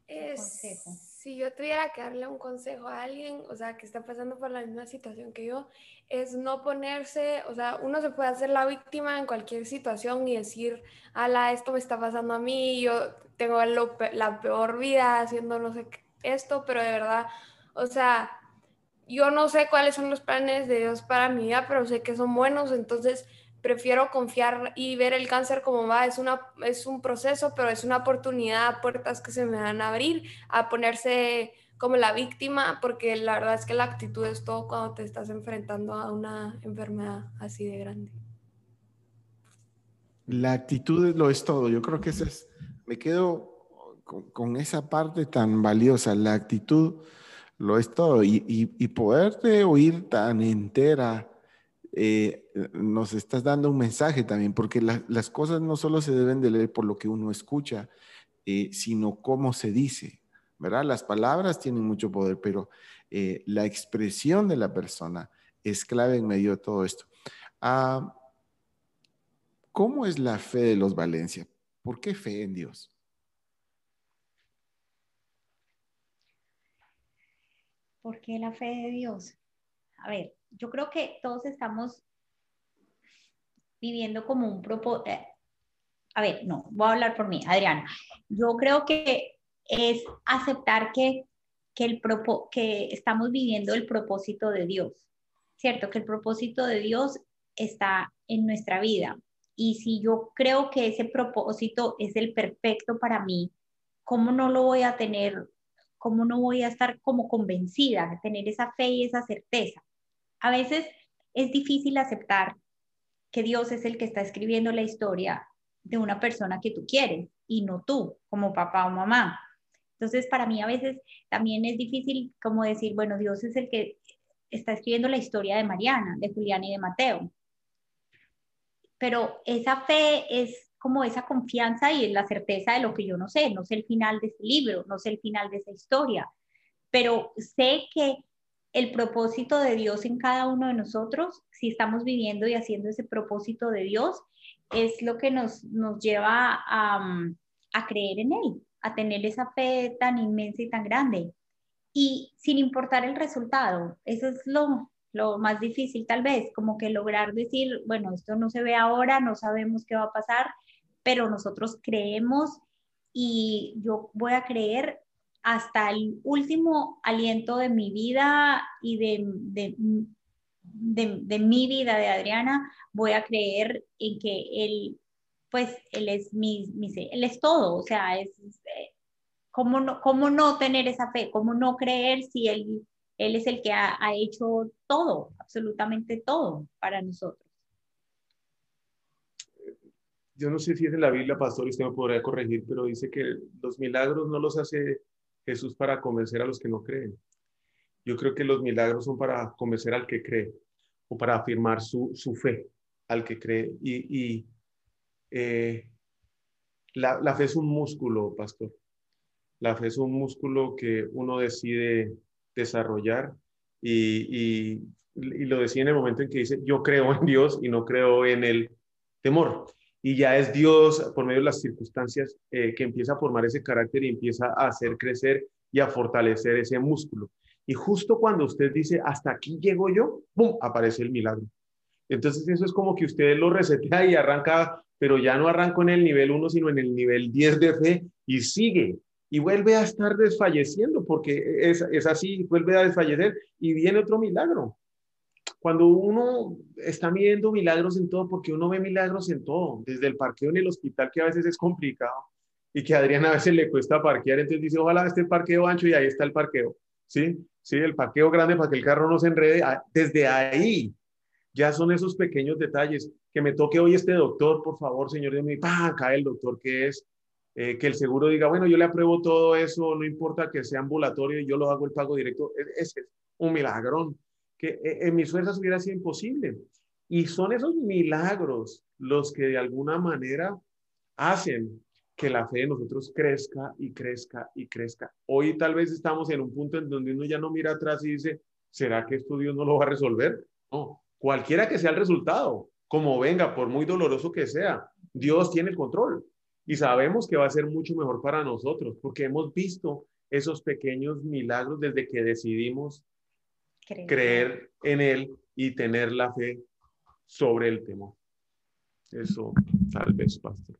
Es, si yo tuviera que darle un consejo a alguien, o sea, que está pasando por la misma situación que yo, es no ponerse, o sea, uno se puede hacer la víctima en cualquier situación y decir, ala, esto me está pasando a mí, yo tengo la peor vida haciendo no sé esto, pero de verdad, o sea, yo no sé cuáles son los planes de Dios para mi vida, pero sé que son buenos, entonces prefiero confiar y ver el cáncer como va. Es, una, es un proceso, pero es una oportunidad, puertas que se me van a abrir, a ponerse como la víctima, porque la verdad es que la actitud es todo cuando te estás enfrentando a una enfermedad así de grande. La actitud lo es todo. Yo creo que ese es, me quedo con, esa parte tan valiosa. La actitud lo es todo. Y, y poderte oír tan entera eh, nos estás dando un mensaje también, porque las cosas no solo se deben de leer por lo que uno escucha, eh, sino cómo se dice, ¿verdad? Las palabras tienen mucho poder, pero eh, la expresión de la persona es clave en medio de todo esto. Ah, ¿Cómo es la fe de los Valencia? ¿Por qué fe en Dios? ¿Por qué la fe de Dios? A ver, yo creo que todos estamos viviendo como un propósito. Eh, a ver, no, voy a hablar por mí, Adriana. Yo creo que es aceptar que, que, el que estamos viviendo el propósito de Dios, ¿cierto? Que el propósito de Dios está en nuestra vida. Y si yo creo que ese propósito es el perfecto para mí, ¿cómo no lo voy a tener? ¿Cómo no voy a estar como convencida de tener esa fe y esa certeza? A veces es difícil aceptar que Dios es el que está escribiendo la historia de una persona que tú quieres y no tú como papá o mamá. Entonces, para mí a veces también es difícil como decir, bueno, Dios es el que está escribiendo la historia de Mariana, de Juliana y de Mateo. Pero esa fe es como esa confianza y la certeza de lo que yo no sé, no sé el final de ese libro, no sé el final de esa historia, pero sé que el propósito de Dios en cada uno de nosotros, si estamos viviendo y haciendo ese propósito de Dios, es lo que nos, nos lleva a, a creer en Él, a tener esa fe tan inmensa y tan grande. Y sin importar el resultado, eso es lo, lo más difícil tal vez, como que lograr decir, bueno, esto no se ve ahora, no sabemos qué va a pasar, pero nosotros creemos y yo voy a creer hasta el último aliento de mi vida y de, de, mi vida de Adriana, voy a creer en que él, pues, él es mi, mi él es todo, o sea, es, eh, ¿cómo, no, ¿cómo no tener esa fe? ¿Cómo no creer si él, él es el que ha, ha hecho todo, absolutamente todo para nosotros? Yo no sé si es en la Biblia, pastor, usted me podría corregir, pero dice que los milagros no los hace Jesús para convencer a los que no creen. Yo creo que los milagros son para convencer al que cree o para afirmar su, fe al que cree. Y, eh, la, fe es un músculo, pastor. La fe es un músculo que uno decide desarrollar y, lo decide en el momento en que dice, yo creo en Dios y no creo en el temor y ya es Dios, por medio de las circunstancias, eh, que empieza a formar ese carácter y empieza a hacer crecer y a fortalecer ese músculo. Y justo cuando usted dice, hasta aquí llego yo, ¡pum!, aparece el milagro. Entonces eso es como que usted lo resetea y arranca, pero ya no arranca en el nivel 1, sino en el nivel 10 de fe y sigue. Y vuelve a estar desfalleciendo, porque es, es así, vuelve a desfallecer y viene otro milagro cuando uno está midiendo milagros en todo, porque uno ve milagros en todo, desde el parqueo en el hospital, que a veces es complicado y que a Adrián a veces le cuesta parquear, entonces dice, ojalá esté el parqueo ancho y ahí está el parqueo, ¿sí? Sí, el parqueo grande para que el carro no se enrede. Desde ahí ya son esos pequeños detalles. Que me toque hoy este doctor, por favor, señor de mí, ¡pam! cae el doctor que es. Eh, que el seguro diga, bueno, yo le apruebo todo eso, no importa que sea ambulatorio yo lo hago el pago directo. Ese es un milagrón que eh, en mis fuerzas hubiera sido imposible. Y son esos milagros los que de alguna manera hacen que la fe de nosotros crezca y crezca y crezca. Hoy tal vez estamos en un punto en donde uno ya no mira atrás y dice, ¿será que esto Dios no lo va a resolver? No, cualquiera que sea el resultado, como venga, por muy doloroso que sea, Dios tiene el control y sabemos que va a ser mucho mejor para nosotros porque hemos visto esos pequeños milagros desde que decidimos creer, en Él y tener la fe sobre el temor. Eso tal vez, pastor.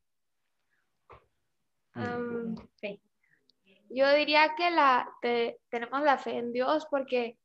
Yo diría que la, tenemos la fe en Dios porque,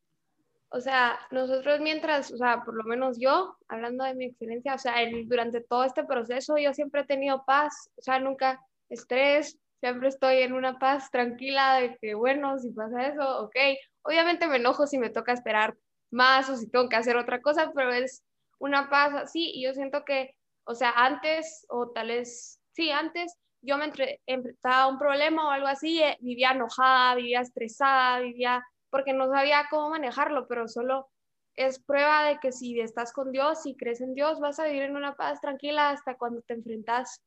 o sea, nosotros mientras, o sea, por lo menos yo, hablando de mi experiencia, o sea, durante todo este proceso yo siempre he tenido paz, o sea, nunca estrés, siempre estoy en una paz tranquila de que, bueno, si pasa eso, ok. Obviamente me enojo si me toca esperar más o si tengo que hacer otra cosa, pero es una paz así y yo siento que, o sea, antes o tal vez, sí, antes yo me enfrentaba a un problema o algo así, eh, vivía enojada, vivía estresada, vivía porque no sabía cómo manejarlo, pero solo es prueba de que si estás con Dios, si crees en Dios, vas a vivir en una paz tranquila hasta cuando te enfrentas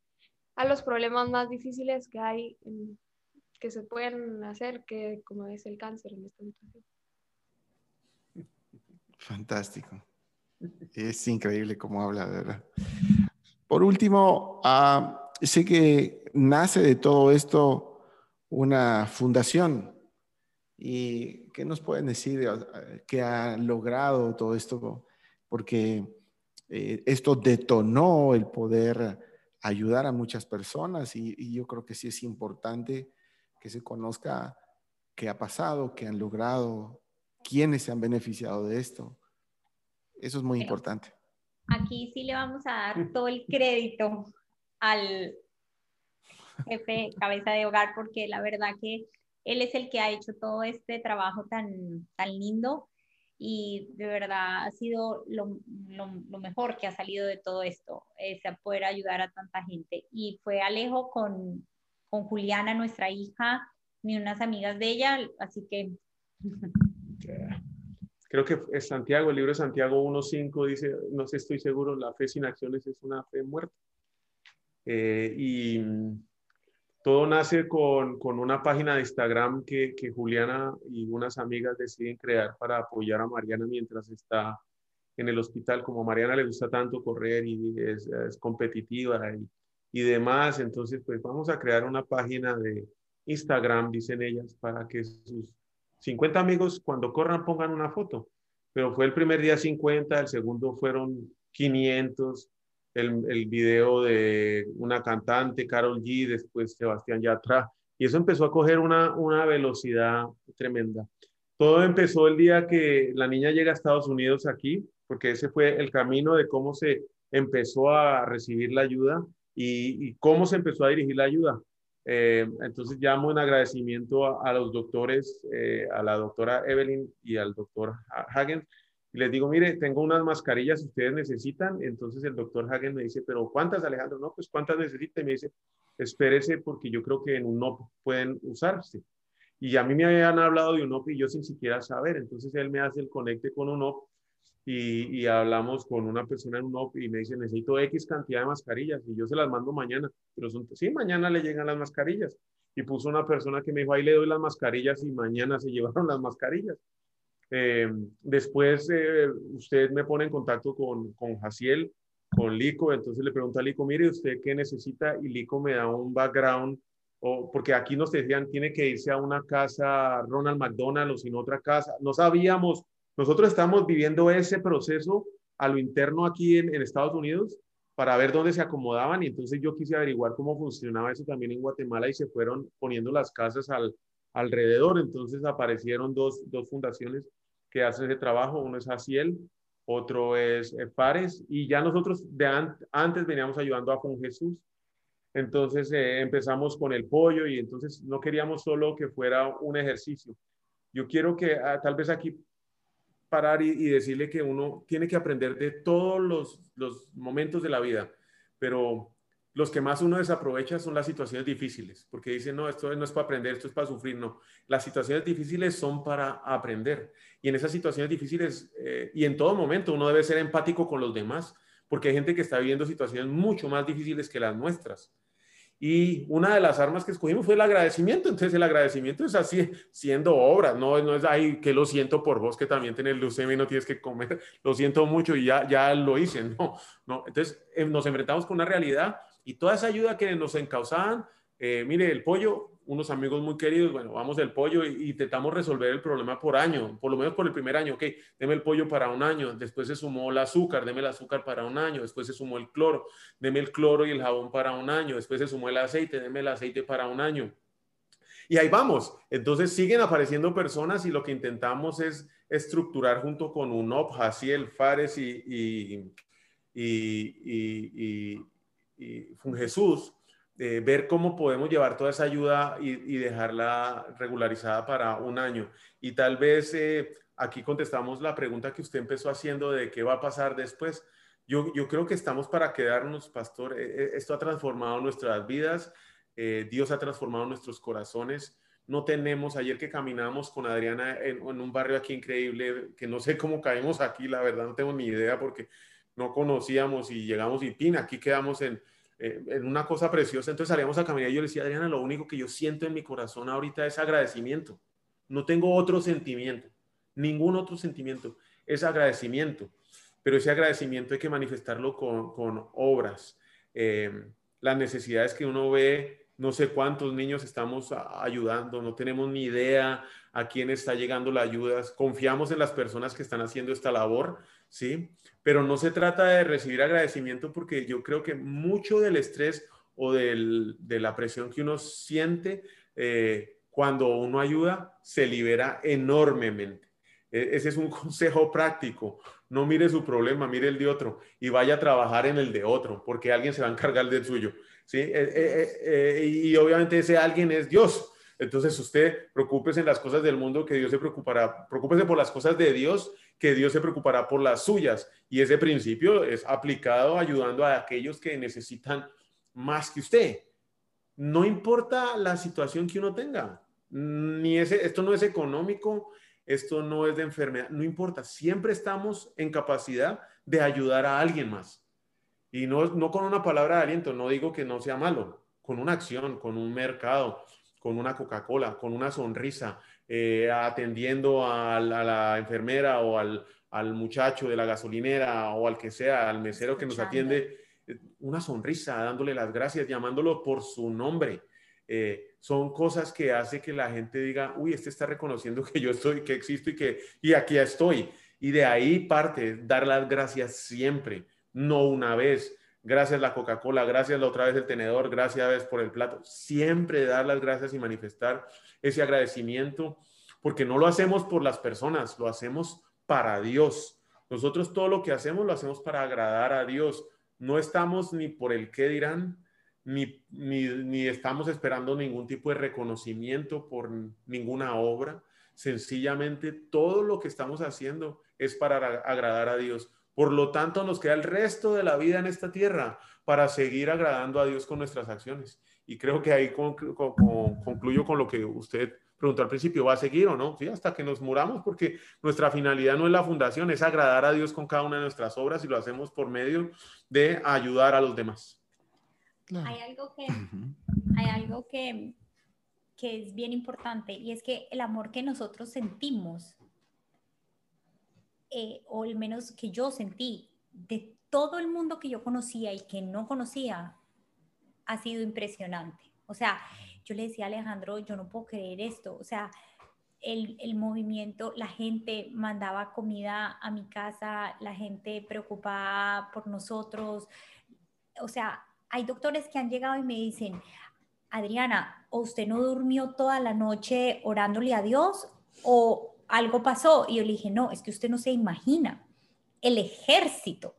a los problemas más difíciles que hay, que se pueden hacer, que como es el cáncer en esta situación. Fantástico. Es increíble cómo habla, ¿verdad? Por último, uh, sé que nace de todo esto una fundación. ¿Y qué nos pueden decir qué ha logrado todo esto? Porque eh, esto detonó el poder ayudar a muchas personas y, yo creo que sí es importante que se conozca qué ha pasado, qué han logrado, quiénes se han beneficiado de esto. Eso es muy importante. Aquí sí le vamos a dar todo el crédito al jefe cabeza de hogar, porque la verdad que él es el que ha hecho todo este trabajo tan, tan lindo y de verdad ha sido lo, lo, mejor que ha salido de todo esto, es poder ayudar a tanta gente. Y fue Alejo con, con Juliana, nuestra hija, y unas amigas de ella, así que... Creo que es Santiago, el libro de Santiago 1.5 dice, no sé, estoy seguro, la fe sin acciones es una fe muerta. Eh, y todo nace con, con, una página de Instagram que, que, Juliana y unas amigas deciden crear para apoyar a Mariana mientras está en el hospital. Como Mariana le gusta tanto correr y es, es competitiva y, y, demás, entonces pues vamos a crear una página de Instagram, dicen ellas, para que sus 50 amigos cuando corran pongan una foto. Pero fue el primer día 50, el segundo fueron 500, el, el video de una cantante, Carol G, después Sebastián Yatra, y eso empezó a coger una, una velocidad tremenda. Todo empezó el día que la niña llega a Estados Unidos aquí, porque ese fue el camino de cómo se empezó a recibir la ayuda y, cómo se empezó a dirigir la ayuda. Eh, entonces llamo en agradecimiento a, los doctores, eh, a la doctora Evelyn y al doctor Hagen, y les digo, mire, tengo unas mascarillas ustedes necesitan. Entonces el doctor Hagen me dice, pero ¿cuántas, Alejandro? No, pues ¿cuántas necesita? Y me dice, espérese porque yo creo que en un NOP pueden usarse. Y a mí me habían hablado de un NOP y yo sin siquiera saber. Entonces él me hace el conecte con un NOP y, y, hablamos con una persona en un NOP y me dice, necesito X cantidad de mascarillas y yo se las mando mañana. Pero son, sí, mañana le llegan las mascarillas. Y puso una persona que me dijo, ahí le doy las mascarillas y mañana se [LAUGHS] llevaron las mascarillas. Eh, después eh, usted me pone en contacto con, con Jaciel, con Lico, entonces le pregunto a Lico, mire, ¿usted qué necesita? Y Lico me da un background, o, porque aquí nos decían, tiene que irse a una casa Ronald McDonald o sin otra casa. No sabíamos, nosotros estamos viviendo ese proceso a lo interno aquí en, en Estados Unidos para ver dónde se acomodaban y entonces yo quise averiguar cómo funcionaba eso también en Guatemala y se fueron poniendo las casas al, alrededor. Entonces aparecieron dos, dos fundaciones que hace ese trabajo. Uno es Asiel, otro es Pares, y ya nosotros de antes veníamos ayudando a Juan Jesús. Entonces eh, empezamos con el pollo y entonces no queríamos solo que fuera un ejercicio. Yo quiero que ah, tal vez aquí parar y, y, decirle que uno tiene que aprender de todos los, los momentos de la vida, pero los que más uno desaprovecha son las situaciones difíciles, porque dicen, no, esto no es para aprender, esto es para sufrir, no. Las situaciones difíciles son para aprender. Y en esas situaciones difíciles, eh, y en todo momento, uno debe ser empático con los demás, porque hay gente que está viviendo situaciones mucho más difíciles que las nuestras. Y una de las armas que escogimos fue el agradecimiento. Entonces, el agradecimiento es así, siendo obra, no, no es, ahí que lo siento por vos, que también tenés leucemia y no tienes que comer, lo siento mucho y ya, ya lo hice. [LAUGHS] No, no. Entonces, eh, nos enfrentamos con una realidad y toda esa ayuda que nos encausaban, eh, mire, el pollo unos amigos muy queridos, bueno, vamos del pollo y, intentamos resolver el problema por año, por lo menos por el primer año, ok, deme el pollo para un año, después se sumó el azúcar, deme el azúcar para un año, después se sumó el cloro, deme el cloro y el jabón para un año, después se sumó el aceite, deme el aceite para un año. Y ahí vamos. Entonces siguen apareciendo personas y lo que intentamos es estructurar junto con UNOP, Jaciel, Fares y, y Jesús, eh, ver cómo podemos llevar toda esa ayuda y, dejarla regularizada para un año. Y tal vez eh, aquí contestamos la pregunta que usted empezó haciendo de qué va a pasar después. Yo, creo que estamos para quedarnos, pastor. Eh, esto ha transformado nuestras vidas. Dios ha transformado nuestros corazones. No tenemos, ayer que caminamos con Adriana en, en un barrio aquí increíble, que no sé cómo caímos aquí, la verdad no tengo ni idea porque no conocíamos y llegamos y pin, aquí quedamos en, eh, en una cosa preciosa. Entonces salíamos a caminar y yo le decía, Adriana, lo único que yo siento en mi corazón ahorita es agradecimiento. No tengo otro sentimiento, ningún otro sentimiento, es agradecimiento. Pero ese agradecimiento hay que manifestarlo con, obras. Eh, las necesidades que uno ve, no sé cuántos niños estamos ayudando, no tenemos ni idea a quién está llegando la ayuda. Confiamos en las personas que están haciendo esta labor, ¿sí? Pero no se trata de recibir agradecimiento porque yo creo que mucho del estrés o de la presión que uno siente eh, cuando uno ayuda se libera enormemente. E, ese es un [LAUGHS] consejo práctico. No mire su problema, mire el de otro y vaya a trabajar en el de otro, porque alguien se va a encargar del suyo. ¿sí? Eh, eh, y obviamente ese alguien es Dios. Entonces usted preocúpese en las cosas del mundo que Dios se preocupará, preocúpese por las cosas de Dios que Dios se preocupará por las suyas. Y ese principio es aplicado ayudando a aquellos que necesitan más que usted. No importa la situación que uno tenga, ni ese, esto no es económico, esto no es de enfermedad, no importa, siempre estamos en capacidad de ayudar a alguien más. Y no, no con una palabra de aliento, no digo que no sea malo, con una acción, con un mercado, con una Coca-Cola, con una sonrisa, eh, atendiendo a la, enfermera o al, muchacho de la gasolinera o al que sea, al mesero que nos atiende, eh, una sonrisa, dándole las gracias, llamándolo por su nombre. Eh, son cosas que hace que la gente diga, uy, este está reconociendo que yo estoy, que existo y que y aquí estoy. Y de ahí parte dar las gracias siempre, no una vez gracias la Coca-Cola, gracias la otra vez el tenedor, gracias por el plato. Siempre dar las gracias y manifestar ese agradecimiento, porque no lo hacemos por las personas, lo hacemos para Dios. Nosotros todo lo que hacemos lo hacemos para agradar a Dios. No estamos ni por el qué dirán, ni, ni, ni estamos esperando ningún tipo de reconocimiento por ninguna obra. Sencillamente todo lo que estamos haciendo es para agradar a Dios. Por lo tanto, nos queda el resto de la vida en esta tierra para seguir agradando a Dios con nuestras acciones. Y creo que ahí concluyo con lo que usted preguntó al principio, ¿va a seguir o no? Sí, hasta que nos muramos, porque nuestra finalidad no es la fundación, es agradar a Dios con cada una de nuestras obras y lo hacemos por medio de ayudar a los demás. Hay algo que, hay algo que, que es bien importante y es que el amor que nosotros sentimos eh, o al menos que yo sentí, de todo el mundo que yo conocía y que no conocía, ha sido impresionante. O sea, yo le decía a Alejandro, yo no puedo creer esto. O sea, el, el, movimiento, la gente mandaba comida a mi casa, la gente preocupada por nosotros. O sea, hay doctores que han llegado y me dicen, Adriana, ¿o usted no durmió toda la noche orándole a Dios? ¿O algo pasó. Y yo le dije, no, es que usted no se imagina el ejército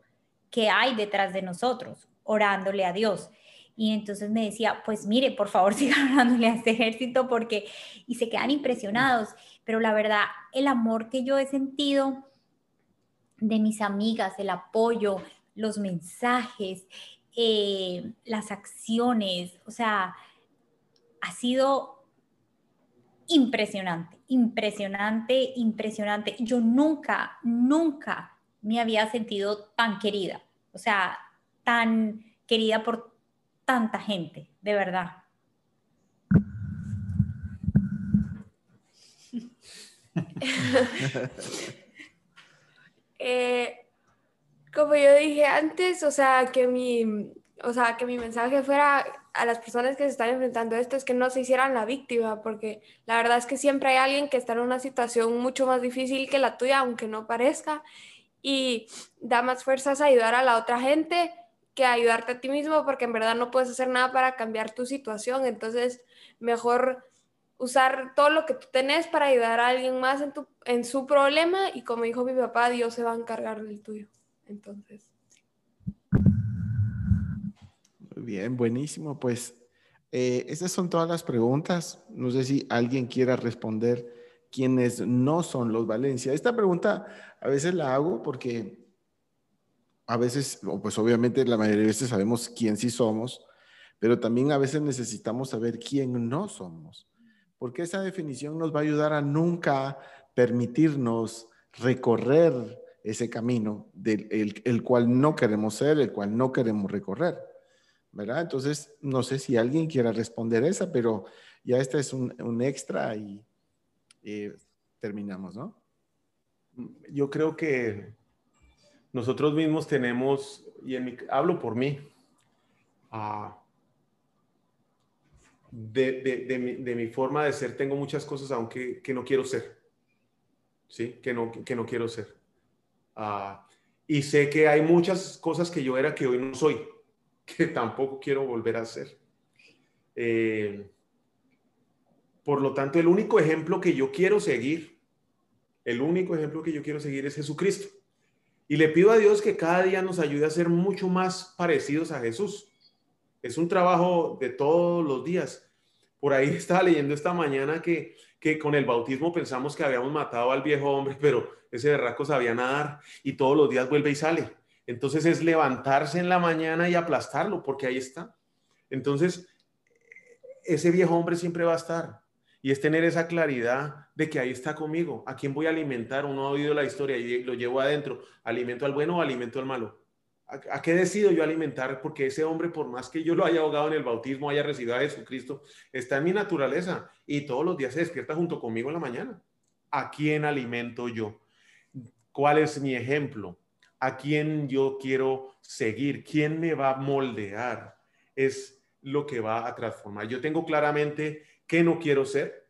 que hay detrás de nosotros, orándole a Dios. Y entonces me decía, pues mire, por favor [LAUGHS] siga orándole a este ejército porque, y se quedan impresionados. Pero la verdad, el amor que yo he sentido de mis amigas, el apoyo, los mensajes, eh, las acciones, o sea, ha sido impresionante, impresionante, impresionante. Yo nunca, nunca me había sentido tan querida, o sea, tan querida por tanta gente, de verdad. [LAUGHS] Eh, como yo dije antes, o sea, que mi, o sea, que mi mensaje fuera a las personas que se están enfrentando a esto es que no se hicieran la víctima, porque la verdad es que siempre hay alguien que está en una situación mucho más difícil que la tuya, aunque no parezca, y da más fuerzas ayudar a la otra gente que ayudarte a ti mismo, porque en verdad no puedes hacer nada para cambiar tu situación, entonces mejor usar todo lo que tú tenés para ayudar a alguien más en, tu, en su problema y como dijo mi papá, Dios se va a encargar del tuyo. Entonces. Bien, buenísimo. Pues eh, esas son todas las preguntas. No sé si alguien quiera responder quiénes no son los Valencia. Esta pregunta a veces la hago porque a veces, pues obviamente la mayoría de veces sabemos quién sí somos, pero también a veces necesitamos saber quién no somos, porque esa definición nos va a ayudar a nunca permitirnos recorrer ese camino del el, cual no queremos ser, el cual no queremos recorrer. Entonces, no sé si alguien quiera responder esa, pero ya este es un, extra y eh, terminamos, ¿no? Yo creo que nosotros mismos tenemos, y en hablo por mí, de, mi, forma de ser, tengo muchas cosas aunque que no quiero ser, ¿sí? Que no, que no quiero ser. Ah, y sé que hay muchas cosas que yo era que hoy no soy, que tampoco quiero volver a ser. Eh, por lo tanto, el único ejemplo que yo quiero seguir, el único ejemplo que yo quiero seguir es Jesucristo. Y le pido a Dios que cada día nos ayude a ser mucho más parecidos a Jesús. Es un trabajo de todos los días. Por ahí [LAUGHS] estaba leyendo esta mañana que, que con el bautismo pensamos que habíamos matado al viejo hombre, pero ese berraco sabía nadar y todos los días vuelve y sale. Entonces es levantarse en la mañana y aplastarlo, porque ahí está. Entonces, ese viejo hombre siempre va a estar. Y es tener esa claridad de que ahí está conmigo. ¿A quién voy a alimentar? Uno ha oído la historia y lo llevo adentro. ¿Alimento al bueno o alimento al malo? ¿A, qué decido yo alimentar? Porque ese hombre, por más que yo lo haya ahogado en el bautismo, haya recibido a Jesucristo, está en mi naturaleza y todos los días se despierta junto conmigo en la mañana. ¿A quién alimento yo? ¿Cuál es mi ejemplo? ¿A quién yo quiero seguir? ¿Quién me va a moldear? Es lo que va a transformar. Yo tengo claramente qué no quiero ser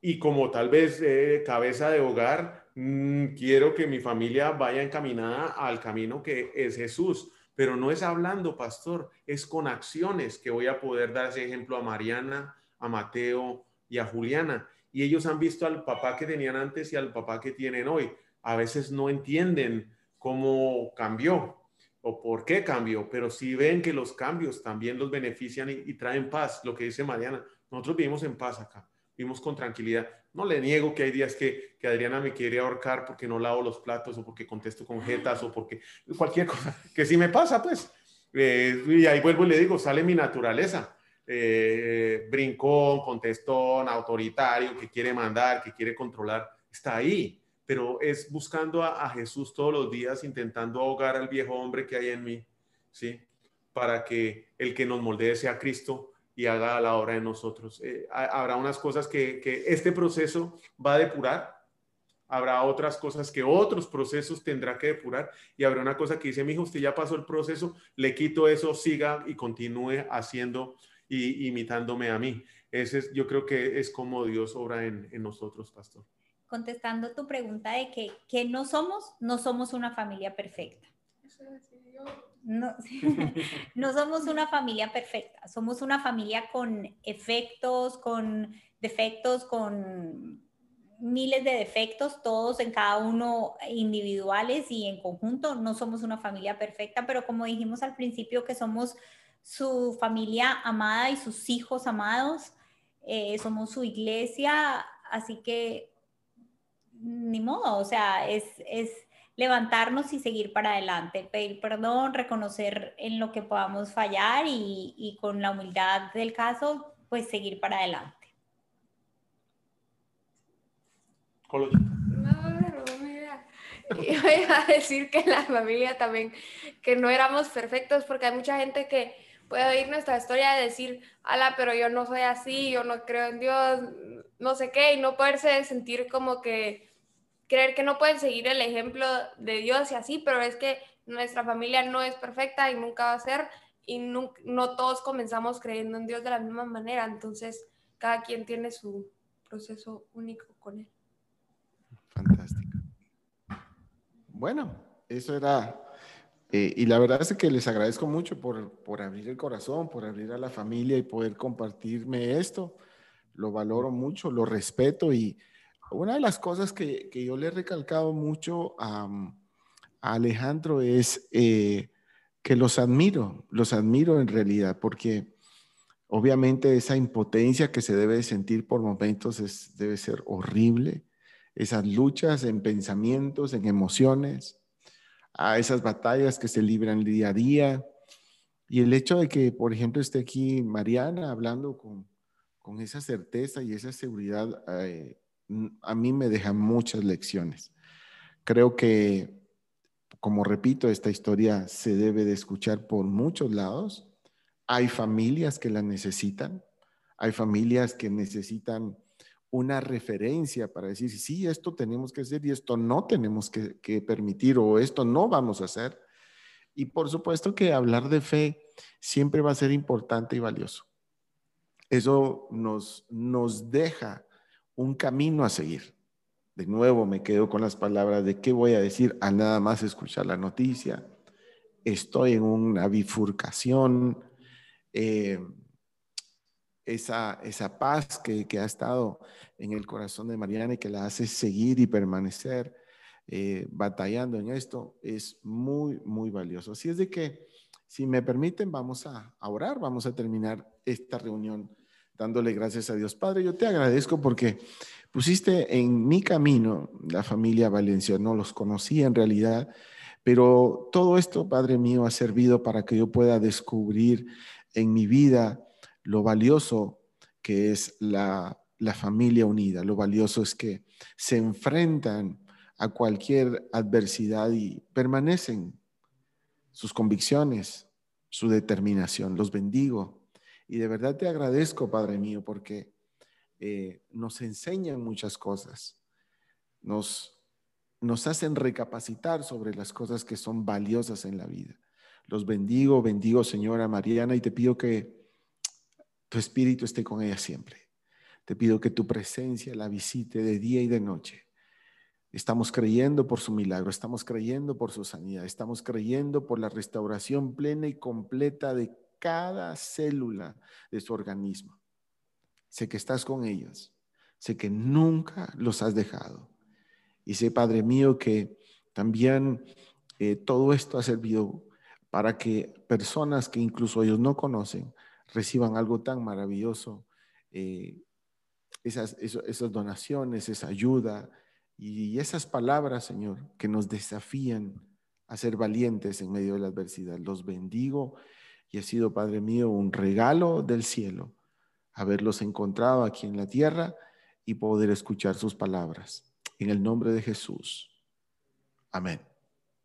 y como tal vez eh, cabeza de hogar, mm, quiero que mi familia vaya encaminada al camino que es Jesús. Pero no es hablando, pastor, es con acciones que voy a poder dar ese ejemplo a Mariana, a Mateo y a Juliana. Y ellos han visto al papá que tenían antes y al papá que tienen hoy a veces no entienden cómo cambió o por qué cambió, pero si ven que los cambios también los benefician y, traen paz, lo que dice Mariana, nosotros vivimos en paz acá, vivimos con tranquilidad. No le niego que hay días que, que Adriana me quiere ahorcar porque no lavo los platos o porque contesto con jetas o porque cualquier [LAUGHS] cosa que sí me pasa, pues. Eh, y ahí vuelvo y le digo, sale mi naturaleza. Eh, brincón, contestón, autoritario, que quiere mandar, que quiere controlar, está ahí pero es buscando a, Jesús todos los días, intentando ahogar al viejo hombre que hay en mí, ¿sí? Para que el que nos moldee sea Cristo y haga la obra de nosotros. Eh, habrá unas cosas que, que, este proceso va a depurar, habrá otras cosas que otros procesos tendrá que depurar y habrá una cosa que dice, mi hijo, usted ya pasó el proceso, le quito eso, siga y continúe haciendo y imitándome a mí. Ese es, yo creo que es como Dios obra en, en nosotros, pastor contestando tu pregunta de que, que no somos, no somos una familia perfecta. No, [LAUGHS] no somos una familia perfecta, somos una familia con efectos, con defectos, con miles de defectos, todos en cada uno individuales y en conjunto. No somos una familia perfecta, pero como dijimos al principio que somos su familia amada y sus hijos amados, eh, somos su iglesia, así que ni modo, o sea, es, levantarnos y seguir para adelante, pedir perdón, reconocer en lo que podamos fallar y, con la humildad del caso, pues seguir para adelante. No, no, Yo iba a decir que la familia también, que no éramos perfectos, porque hay mucha gente que puede oír nuestra historia y decir, ala, pero yo no soy así, yo no creo en Dios, no sé qué, y no poderse sentir como que creer que no pueden seguir el ejemplo de Dios y así, pero es que nuestra familia no es perfecta y nunca va a ser. y no, no todos comenzamos creyendo en Dios de la misma manera, entonces cada quien tiene su proceso único con Él. Fantástico. Bueno, eso era, eh, y la verdad es que les agradezco mucho por, por abrir el corazón, por abrir a la familia y poder compartirme esto. Lo valoro mucho, lo respeto y una de las cosas que, que yo le he recalcado mucho a, a Alejandro es eh, que los admiro, los admiro en realidad, porque obviamente esa impotencia que se debe sentir por momentos es, debe ser horrible esas luchas en pensamientos, en emociones, a esas batallas que se libran día a día. Y el hecho de que, por ejemplo, esté aquí Mariana hablando con, con esa certeza y esa seguridad, eh, a mí me deja muchas lecciones. Creo que, como repito, esta historia se debe de escuchar por muchos lados. Hay familias que la necesitan, hay familias que necesitan una referencia para decir, sí, esto tenemos que hacer y esto no tenemos que, permitir o esto no vamos a hacer. Y por supuesto que hablar de fe siempre va a ser importante y valioso. Eso nos, nos deja un camino a seguir. De nuevo me quedo con las palabras de qué voy a decir a nada más escuchar la noticia. Estoy en una bifurcación. Eh, esa, esa paz que, que, ha estado en el corazón de Mariana y que la hace seguir y permanecer eh, batallando en esto es muy, muy valioso. Así es de que, si me permiten, vamos a orar, vamos a terminar esta reunión dándole gracias a Dios. Padre, yo te agradezco porque pusiste en mi camino la familia Valencia, no los conocía en realidad, pero todo esto, Padre mío, ha servido para que yo pueda descubrir en mi vida lo valioso que es la, familia unida, lo valioso es que se enfrentan a cualquier adversidad y permanecen sus convicciones, su determinación. Los bendigo. Y de verdad te agradezco, Padre mío, porque eh, nos enseñan muchas cosas. Nos, nos hacen recapacitar sobre las cosas que son valiosas en la vida. Los bendigo, bendigo, Señora Mariana, y te pido que tu espíritu esté con ella siempre. Te pido que tu presencia la visite de día y de noche. Estamos creyendo por su milagro, estamos creyendo por su sanidad, estamos creyendo por la restauración plena y completa de cada célula de su organismo. Sé que estás con ellos, sé que nunca los has dejado. Y sé, Padre mío, que también eh, todo esto ha servido para que personas que incluso ellos no conocen reciban algo tan maravilloso, eh, esas, esas donaciones, esa ayuda y esas palabras, Señor, que nos desafían a ser valientes en medio de la adversidad. Los bendigo y ha sido, Padre mío, un regalo del cielo haberlos encontrado aquí en la tierra y poder escuchar sus palabras. En el nombre de Jesús. Amén.